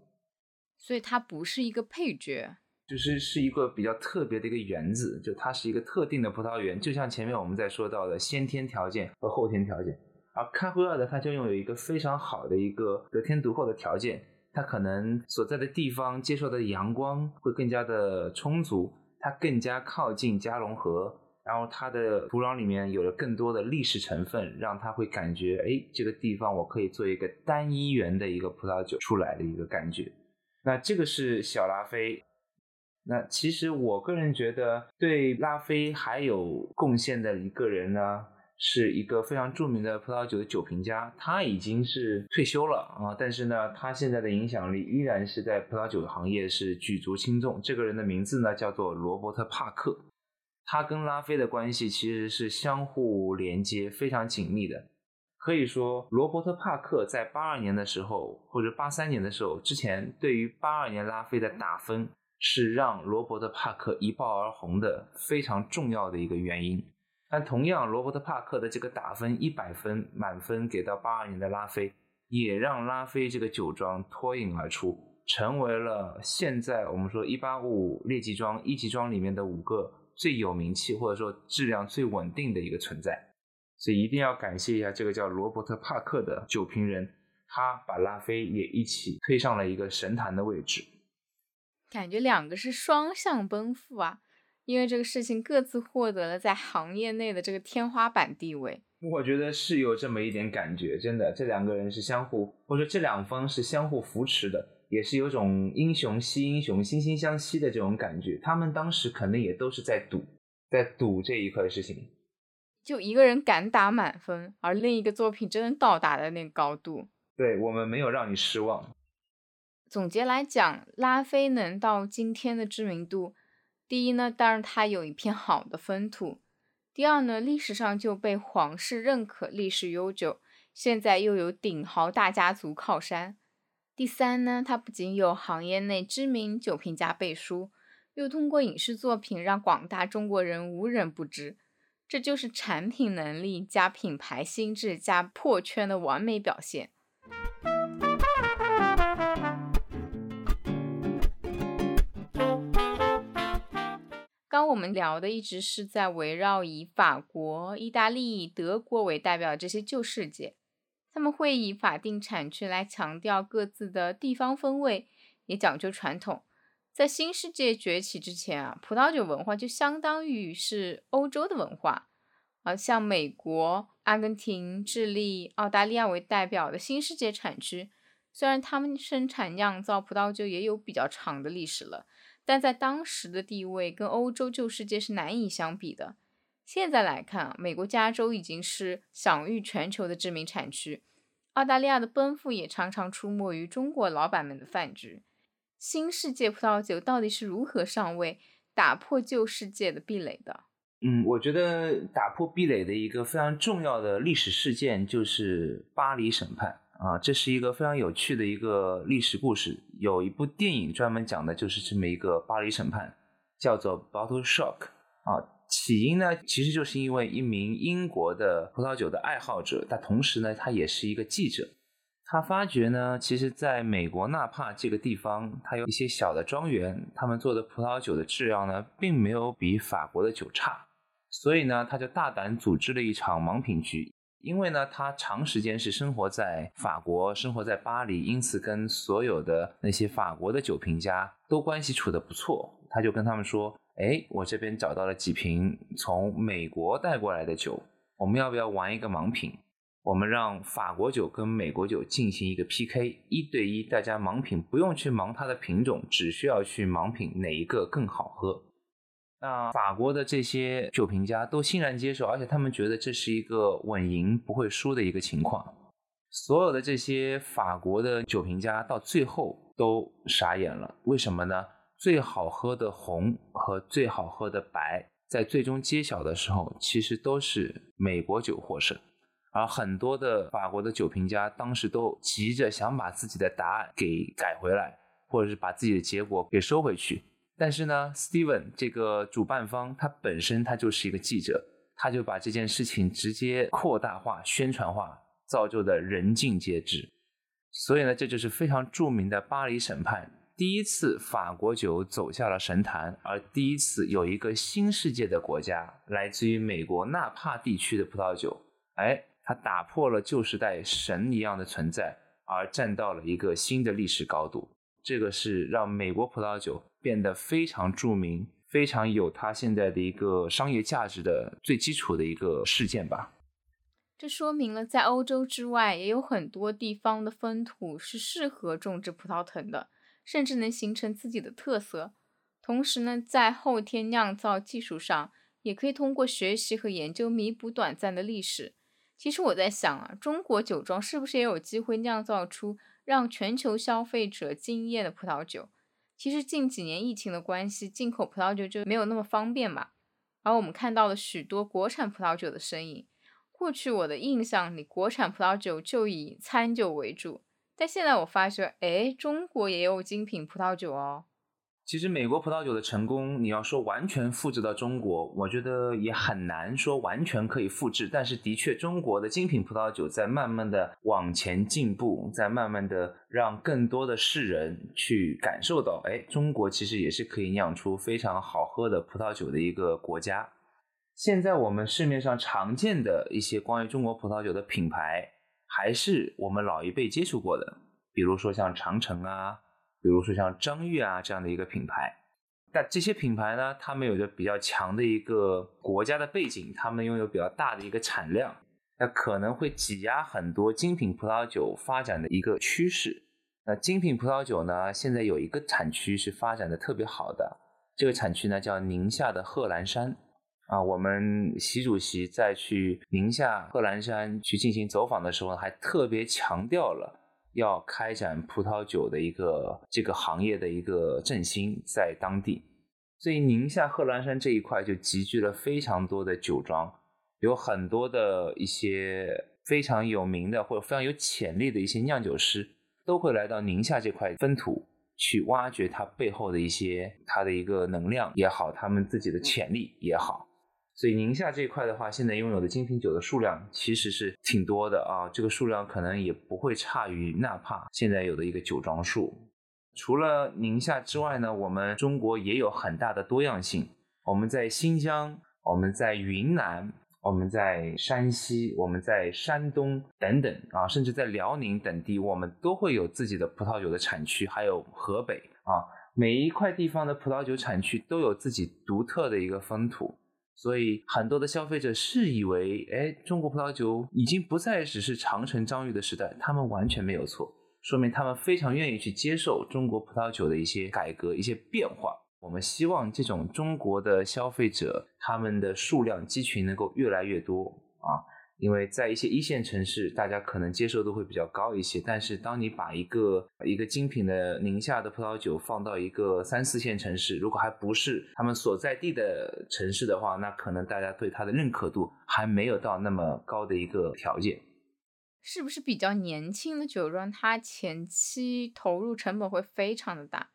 所以它不是一个配角。就是是一个比较特别的一个园子，就它是一个特定的葡萄园，就像前面我们在说到的先天条件和后天条件。而开辉二的它就拥有一个非常好的一个得天独厚的条件，它可能所在的地方接受的阳光会更加的充足，它更加靠近加隆河。然后它的土壤里面有了更多的历史成分，让它会感觉，哎，这个地方我可以做一个单一园的一个葡萄酒出来的一个感觉。那这个是小拉菲。那其实我个人觉得，对拉菲还有贡献的一个人呢，是一个非常著名的葡萄酒的酒评家，他已经是退休了啊，但是呢，他现在的影响力依然是在葡萄酒行业是举足轻重。这个人的名字呢，叫做罗伯特·帕克。他跟拉菲的关系其实是相互连接、非常紧密的。可以说，罗伯特·帕克在八二年的时候，或者八三年的时候之前，对于八二年拉菲的打分，是让罗伯特·帕克一爆而红的非常重要的一个原因。但同样，罗伯特·帕克的这个打分一百分满分给到八二年的拉菲，也让拉菲这个酒庄脱颖而出，成为了现在我们说一八五五列级庄一级庄里面的五个。最有名气或者说质量最稳定的一个存在，所以一定要感谢一下这个叫罗伯特·帕克的酒评人，他把拉菲也一起推上了一个神坛的位置。感觉两个是双向奔赴啊，因为这个事情各自获得了在行业内的这个天花板地位。我觉得是有这么一点感觉，真的，这两个人是相互，或者说这两方是相互扶持的。也是有种英雄惜英雄、惺惺相惜的这种感觉。他们当时肯定也都是在赌，在赌这一块事情。就一个人敢打满分，而另一个作品真的到达了那个高度。对我们没有让你失望。总结来讲，拉菲能到今天的知名度，第一呢，当然它有一片好的风土；第二呢，历史上就被皇室认可，历史悠久，现在又有顶豪大家族靠山。第三呢，它不仅有行业内知名酒评家背书，又通过影视作品让广大中国人无人不知，这就是产品能力加品牌心智加破圈的完美表现。我们聊的一直是在围绕以法国、意大利、德国为代表的这些旧世界。他们会以法定产区来强调各自的地方风味，也讲究传统。在新世界崛起之前啊，葡萄酒文化就相当于是欧洲的文化。而像美国、阿根廷、智利、澳大利亚为代表的新世界产区，虽然他们生产酿造葡萄酒也有比较长的历史了，但在当时的地位跟欧洲旧世界是难以相比的。现在来看，美国加州已经是享誉全球的知名产区，澳大利亚的奔富也常常出没于中国老板们的饭局。新世界葡萄酒到底是如何上位，打破旧世界的壁垒的？嗯，我觉得打破壁垒的一个非常重要的历史事件就是巴黎审判啊，这是一个非常有趣的一个历史故事。有一部电影专门讲的就是这么一个巴黎审判，叫做《Bottle Shock》啊。起因呢，其实就是因为一名英国的葡萄酒的爱好者，但同时呢，他也是一个记者。他发觉呢，其实在美国纳帕这个地方，他有一些小的庄园，他们做的葡萄酒的质量呢，并没有比法国的酒差。所以呢，他就大胆组织了一场盲品局。因为呢，他长时间是生活在法国，生活在巴黎，因此跟所有的那些法国的酒评家都关系处得不错。他就跟他们说。哎，我这边找到了几瓶从美国带过来的酒，我们要不要玩一个盲品？我们让法国酒跟美国酒进行一个 PK，一对一，大家盲品，不用去盲它的品种，只需要去盲品哪一个更好喝。那法国的这些酒评家都欣然接受，而且他们觉得这是一个稳赢不会输的一个情况。所有的这些法国的酒评家到最后都傻眼了，为什么呢？最好喝的红和最好喝的白，在最终揭晓的时候，其实都是美国酒获胜。而很多的法国的酒评家当时都急着想把自己的答案给改回来，或者是把自己的结果给收回去。但是呢，Steven 这个主办方他本身他就是一个记者，他就把这件事情直接扩大化、宣传化，造就的人尽皆知。所以呢，这就是非常著名的巴黎审判。第一次法国酒走下了神坛，而第一次有一个新世界的国家，来自于美国纳帕地区的葡萄酒，哎，它打破了旧时代神一样的存在，而站到了一个新的历史高度。这个是让美国葡萄酒变得非常著名、非常有它现在的一个商业价值的最基础的一个事件吧。这说明了在欧洲之外，也有很多地方的风土是适合种植葡萄藤的。甚至能形成自己的特色。同时呢，在后天酿造技术上，也可以通过学习和研究弥补短暂的历史。其实我在想啊，中国酒庄是不是也有机会酿造出让全球消费者惊艳的葡萄酒？其实近几年疫情的关系，进口葡萄酒就没有那么方便嘛。而我们看到了许多国产葡萄酒的身影。过去我的印象里，国产葡萄酒就以餐酒为主。但现在我发觉，哎，中国也有精品葡萄酒哦。其实美国葡萄酒的成功，你要说完全复制到中国，我觉得也很难说完全可以复制。但是的确，中国的精品葡萄酒在慢慢的往前进步，在慢慢的让更多的世人去感受到，哎，中国其实也是可以酿出非常好喝的葡萄酒的一个国家。现在我们市面上常见的一些关于中国葡萄酒的品牌。还是我们老一辈接触过的，比如说像长城啊，比如说像张裕啊这样的一个品牌。但这些品牌呢，他们有着比较强的一个国家的背景，他们拥有比较大的一个产量，那可能会挤压很多精品葡萄酒发展的一个趋势。那精品葡萄酒呢，现在有一个产区是发展的特别好的，这个产区呢叫宁夏的贺兰山。啊，我们习主席在去宁夏贺兰山去进行走访的时候，还特别强调了要开展葡萄酒的一个这个行业的一个振兴在当地。所以宁夏贺兰山这一块就集聚了非常多的酒庄，有很多的一些非常有名的或者非常有潜力的一些酿酒师，都会来到宁夏这块分土去挖掘它背后的一些它的一个能量也好，他们自己的潜力也好。所以宁夏这一块的话，现在拥有的精品酒的数量其实是挺多的啊，这个数量可能也不会差于纳帕现在有的一个酒庄数。除了宁夏之外呢，我们中国也有很大的多样性。我们在新疆，我们在云南，我们在山西，我们在山东等等啊，甚至在辽宁等地，我们都会有自己的葡萄酒的产区，还有河北啊，每一块地方的葡萄酒产区都有自己独特的一个风土。所以很多的消费者是以为，哎，中国葡萄酒已经不再只是长城张裕的时代，他们完全没有错，说明他们非常愿意去接受中国葡萄酒的一些改革、一些变化。我们希望这种中国的消费者，他们的数量基群能够越来越多啊。因为在一些一线城市，大家可能接受度会比较高一些。但是，当你把一个一个精品的宁夏的葡萄酒放到一个三四线城市，如果还不是他们所在地的城市的话，那可能大家对它的认可度还没有到那么高的一个条件。是不是比较年轻的酒庄，它前期投入成本会非常的大？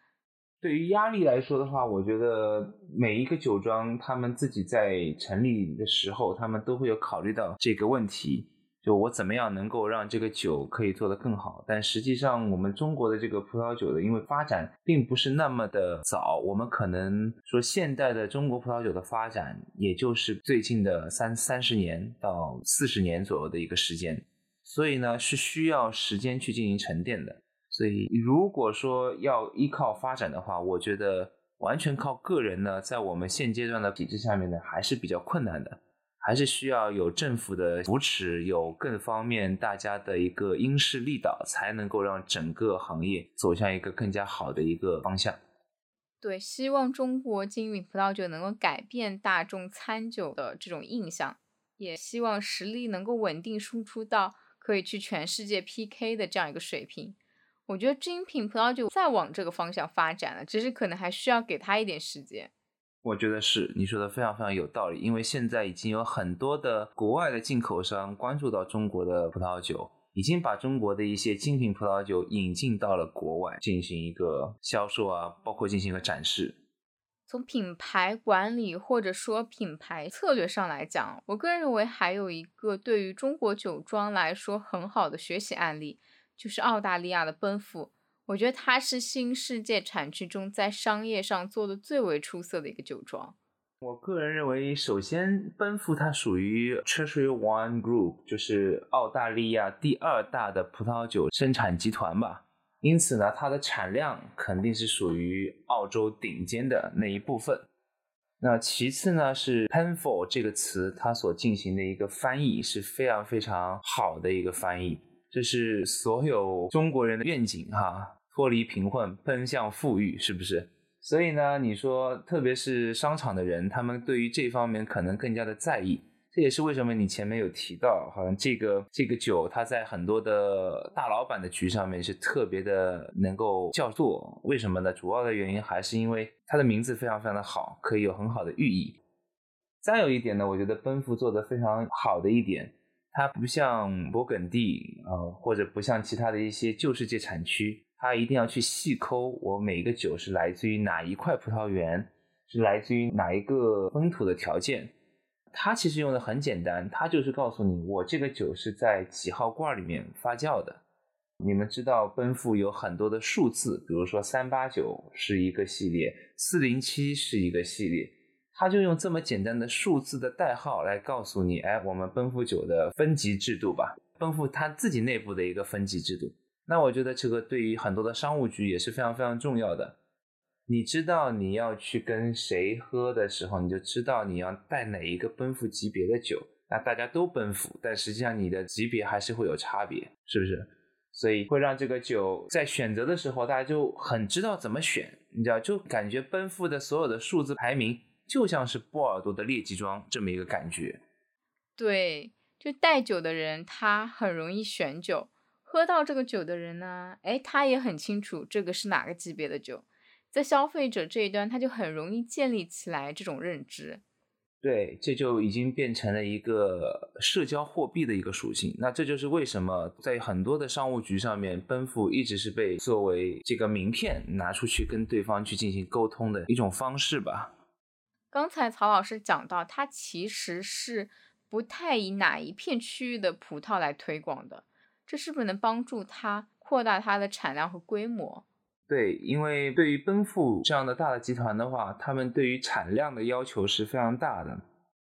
对于压力来说的话，我觉得每一个酒庄他们自己在成立的时候，他们都会有考虑到这个问题，就我怎么样能够让这个酒可以做得更好。但实际上，我们中国的这个葡萄酒的，因为发展并不是那么的早，我们可能说现代的中国葡萄酒的发展，也就是最近的三三十年到四十年左右的一个时间，所以呢，是需要时间去进行沉淀的。所以，如果说要依靠发展的话，我觉得完全靠个人呢，在我们现阶段的体制下面呢，还是比较困难的，还是需要有政府的扶持，有各方面大家的一个因势利导，才能够让整个行业走向一个更加好的一个方向。对，希望中国精品葡萄酒能够改变大众餐酒的这种印象，也希望实力能够稳定输出到可以去全世界 PK 的这样一个水平。我觉得精品葡萄酒再往这个方向发展了，只是可能还需要给他一点时间。我觉得是你说的非常非常有道理，因为现在已经有很多的国外的进口商关注到中国的葡萄酒，已经把中国的一些精品葡萄酒引进到了国外进行一个销售啊，包括进行一个展示。从品牌管理或者说品牌策略上来讲，我个人认为还有一个对于中国酒庄来说很好的学习案例。就是澳大利亚的奔富，我觉得它是新世界产区中在商业上做的最为出色的一个酒庄。我个人认为，首先奔富它属于 Treasury Wine Group，就是澳大利亚第二大的葡萄酒生产集团吧。因此呢，它的产量肯定是属于澳洲顶尖的那一部分。那其次呢，是 Penfold 这个词，它所进行的一个翻译是非常非常好的一个翻译，这是所有中国人的愿景哈，脱离贫困，奔向富裕，是不是？所以呢，你说特别是商场的人，他们对于这方面可能更加的在意。这也是为什么你前面有提到，好像这个这个酒，它在很多的大老板的局上面是特别的能够叫座。为什么呢？主要的原因还是因为它的名字非常非常的好，可以有很好的寓意。再有一点呢，我觉得奔富做的非常好的一点，它不像勃艮第啊，或者不像其他的一些旧世界产区，它一定要去细抠我每个酒是来自于哪一块葡萄园，是来自于哪一个风土的条件。它其实用的很简单，它就是告诉你，我这个酒是在几号罐里面发酵的。你们知道奔富有很多的数字，比如说三八九是一个系列，四零七是一个系列，他就用这么简单的数字的代号来告诉你，哎，我们奔赴酒的分级制度吧，奔赴它自己内部的一个分级制度。那我觉得这个对于很多的商务局也是非常非常重要的。你知道你要去跟谁喝的时候，你就知道你要带哪一个奔赴级别的酒。那大家都奔赴，但实际上你的级别还是会有差别，是不是？所以会让这个酒在选择的时候，大家就很知道怎么选。你知道，就感觉奔赴的所有的数字排名，就像是波尔多的劣级庄这么一个感觉。对，就带酒的人他很容易选酒，喝到这个酒的人呢，哎，他也很清楚这个是哪个级别的酒。在消费者这一端，他就很容易建立起来这种认知。对，这就已经变成了一个社交货币的一个属性。那这就是为什么在很多的商务局上面，奔赴一直是被作为这个名片拿出去跟对方去进行沟通的一种方式吧。刚才曹老师讲到，他其实是不太以哪一片区域的葡萄来推广的，这是不是能帮助他扩大它的产量和规模？对，因为对于奔富这样的大的集团的话，他们对于产量的要求是非常大的，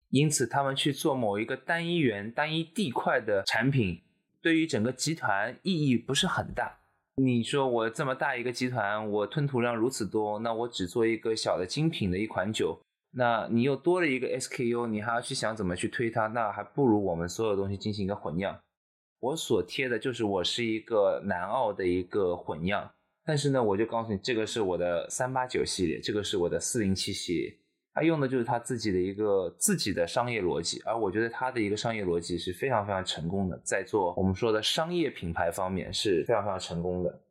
因此他们去做某一个单一园、单一地块的产品，对于整个集团意义不是很大。你说我这么大一个集团，我吞吐量如此多，那我只做一个小的精品的一款酒，那你又多了一个 SKU，你还要去想怎么去推它，那还不如我们所有东西进行一个混酿。我所贴的就是我是一个南澳的一个混酿。但是呢，我就告诉你，这个是我的三八九系列，这个是我的四零七系列，他用的就是他自己的一个自己的商业逻辑，而我觉得他的一个商业逻辑是非常非常成功的，在做我们说的商业品牌方面是非常非常成功的。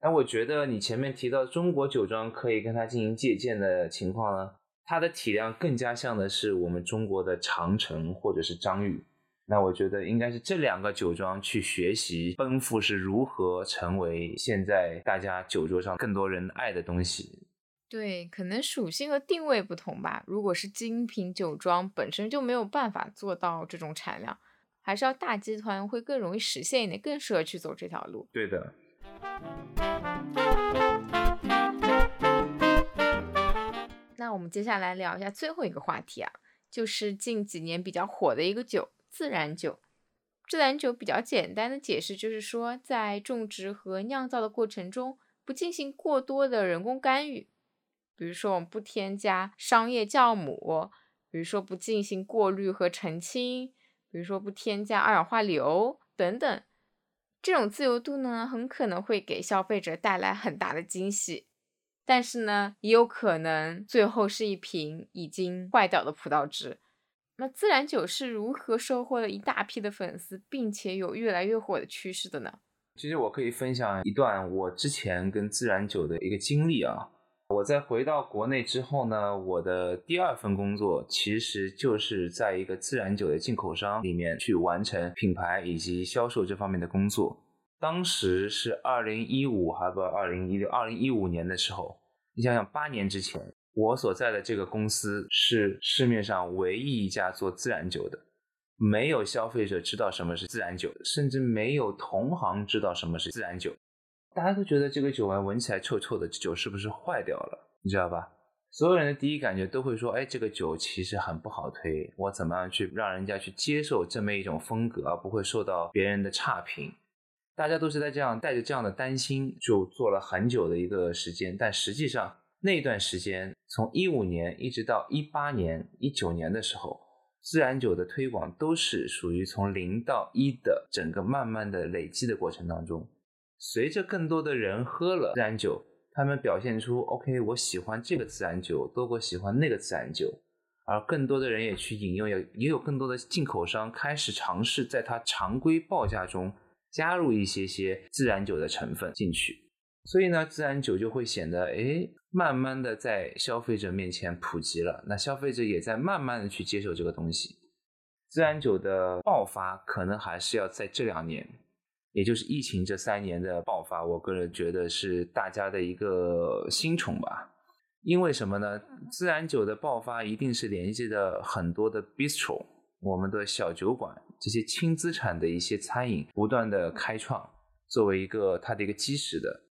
那我觉得你前面提到中国酒庄可以跟他进行借鉴的情况呢，它的体量更加像的是我们中国的长城或者是张裕。那我觉得应该是这两个酒庄去学习奔赴是如何成为现在大家酒桌上更多人爱的东西。对，可能属性和定位不同吧。如果是精品酒庄，本身就没有办法做到这种产量，还是要大集团会更容易实现一点，更适合去走这条路。对的。那我们接下来聊一下最后一个话题啊，就是近几年比较火的一个酒。自然酒，自然酒比较简单的解释就是说，在种植和酿造的过程中不进行过多的人工干预，比如说我们不添加商业酵母，比如说不进行过滤和澄清，比如说不添加二氧化硫等等，这种自由度呢，很可能会给消费者带来很大的惊喜，但是呢，也有可能最后是一瓶已经坏掉的葡萄汁。那自然酒是如何收获了一大批的粉丝，并且有越来越火的趋势的呢？其实我可以分享一段我之前跟自然酒的一个经历啊。我在回到国内之后呢，我的第二份工作其实就是在一个自然酒的进口商里面去完成品牌以及销售这方面的工作。当时是二零一五还不二零一六二零一五年的时候，你想想八年之前。我所在的这个公司是市面上唯一一家做自然酒的，没有消费者知道什么是自然酒，甚至没有同行知道什么是自然酒。大家都觉得这个酒啊闻起来臭臭的，这酒是不是坏掉了？你知道吧？所有人的第一感觉都会说，哎，这个酒其实很不好推，我怎么样去让人家去接受这么一种风格，而不会受到别人的差评？大家都是在这样带着这样的担心，就做了很久的一个时间。但实际上那段时间，从一五年一直到一八年、一九年的时候，自然酒的推广都是属于从零到一的整个慢慢的累积的过程当中。随着更多的人喝了自然酒，他们表现出 OK，我喜欢这个自然酒多过喜欢那个自然酒，而更多的人也去饮用，也也有更多的进口商开始尝试在它常规报价中。加入一些些自然酒的成分进去，所以呢，自然酒就会显得哎，慢慢的在消费者面前普及了。那消费者也在慢慢的去接受这个东西。自然酒的爆发可能还是要在这两年，也就是疫情这三年的爆发。我个人觉得是大家的一个新宠吧。因为什么呢？自然酒的爆发一定是联系着很多的 bistro，我们的小酒馆。这些轻资产的一些餐饮不断的开创，作为一个它的一个基石的，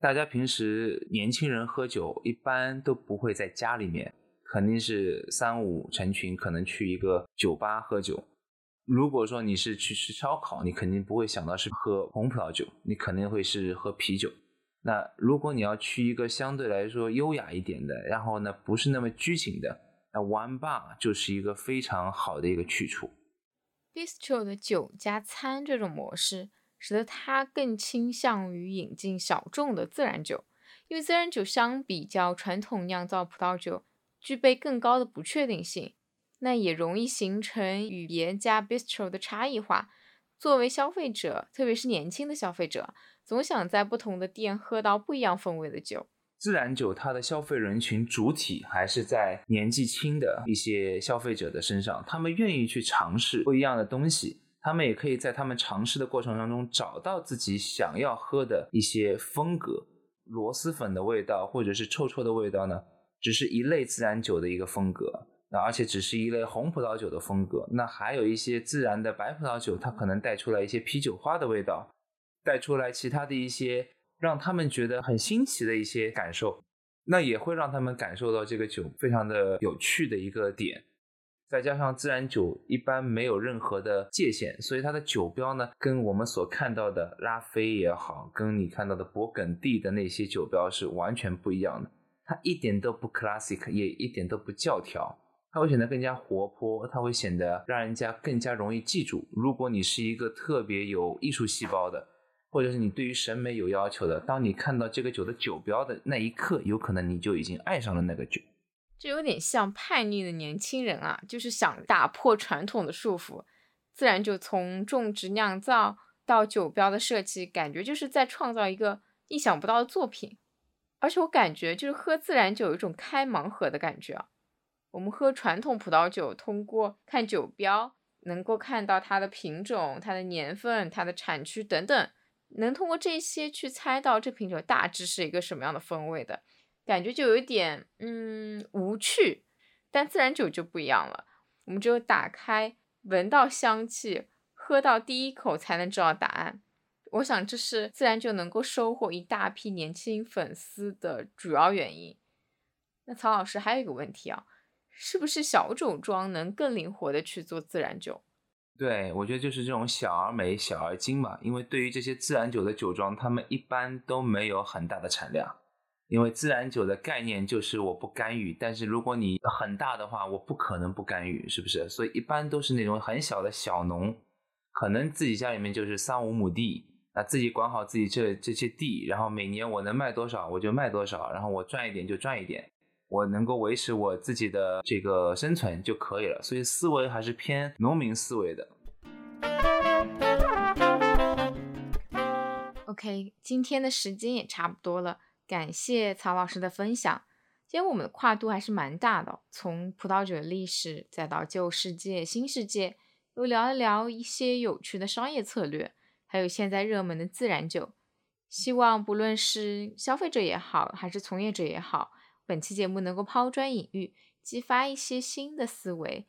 大家平时年轻人喝酒一般都不会在家里面，肯定是三五成群，可能去一个酒吧喝酒。如果说你是去吃烧烤，你肯定不会想到是喝红葡萄酒，你肯定会是喝啤酒。那如果你要去一个相对来说优雅一点的，然后呢不是那么拘谨的，那 One Bar 就是一个非常好的一个去处。Bistro 的酒加餐这种模式，使得它更倾向于引进小众的自然酒，因为自然酒相比较传统酿造葡萄酒，具备更高的不确定性，那也容易形成与别家 Bistro 的差异化。作为消费者，特别是年轻的消费者，总想在不同的店喝到不一样风味的酒。自然酒它的消费人群主体还是在年纪轻的一些消费者的身上，他们愿意去尝试不一样的东西，他们也可以在他们尝试的过程当中找到自己想要喝的一些风格。螺蛳粉的味道或者是臭臭的味道呢，只是一类自然酒的一个风格，那而且只是一类红葡萄酒的风格。那还有一些自然的白葡萄酒，它可能带出来一些啤酒花的味道，带出来其他的一些。让他们觉得很新奇的一些感受，那也会让他们感受到这个酒非常的有趣的一个点。再加上自然酒一般没有任何的界限，所以它的酒标呢，跟我们所看到的拉菲也好，跟你看到的勃艮第的那些酒标是完全不一样的。它一点都不 classic，也一点都不教条，它会显得更加活泼，它会显得让人家更加容易记住。如果你是一个特别有艺术细胞的。或者是你对于审美有要求的，当你看到这个酒的酒标的那一刻，有可能你就已经爱上了那个酒。这有点像叛逆的年轻人啊，就是想打破传统的束缚。自然就从种植酿造到酒标的设计，感觉就是在创造一个意想不到的作品。而且我感觉就是喝自然酒有一种开盲盒的感觉啊。我们喝传统葡萄酒，通过看酒标，能够看到它的品种、它的年份、它的产区等等。能通过这些去猜到这瓶酒大致是一个什么样的风味的感觉，就有一点嗯无趣。但自然酒就不一样了，我们只有打开、闻到香气、喝到第一口才能知道答案。我想这是自然酒能够收获一大批年轻粉丝的主要原因。那曹老师还有一个问题啊，是不是小酒庄能更灵活的去做自然酒？对，我觉得就是这种小而美、小而精嘛。因为对于这些自然酒的酒庄，他们一般都没有很大的产量。因为自然酒的概念就是我不干预，但是如果你很大的话，我不可能不干预，是不是？所以一般都是那种很小的小农，可能自己家里面就是三五亩地，那自己管好自己这这些地，然后每年我能卖多少我就卖多少，然后我赚一点就赚一点。我能够维持我自己的这个生存就可以了，所以思维还是偏农民思维的。OK，今天的时间也差不多了，感谢曹老师的分享。今天我们的跨度还是蛮大的，从葡萄酒的历史，再到旧世界、新世界，又聊一聊一些有趣的商业策略，还有现在热门的自然酒。希望不论是消费者也好，还是从业者也好。本期节目能够抛砖引玉，激发一些新的思维。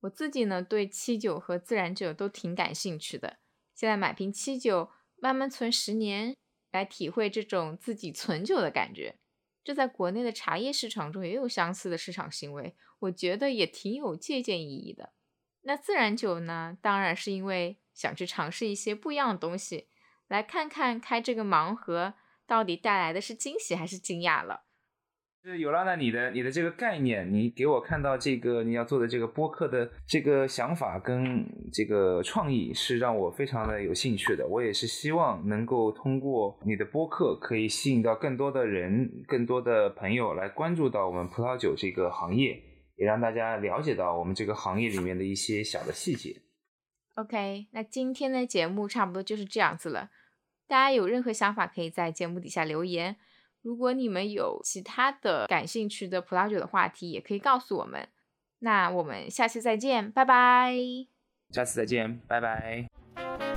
我自己呢，对七九和自然酒都挺感兴趣的。现在买瓶七九，慢慢存十年，来体会这种自己存酒的感觉。这在国内的茶叶市场中也有相似的市场行为，我觉得也挺有借鉴意义的。那自然酒呢，当然是因为想去尝试一些不一样的东西，来看看开这个盲盒到底带来的是惊喜还是惊讶了。是有拉娜，你的你的这个概念，你给我看到这个你要做的这个播客的这个想法跟这个创意，是让我非常的有兴趣的。我也是希望能够通过你的播客，可以吸引到更多的人、更多的朋友来关注到我们葡萄酒这个行业，也让大家了解到我们这个行业里面的一些小的细节。OK，那今天的节目差不多就是这样子了。大家有任何想法，可以在节目底下留言。如果你们有其他的感兴趣的葡萄酒的话题，也可以告诉我们。那我们下期再见，拜拜。下次再见，拜拜。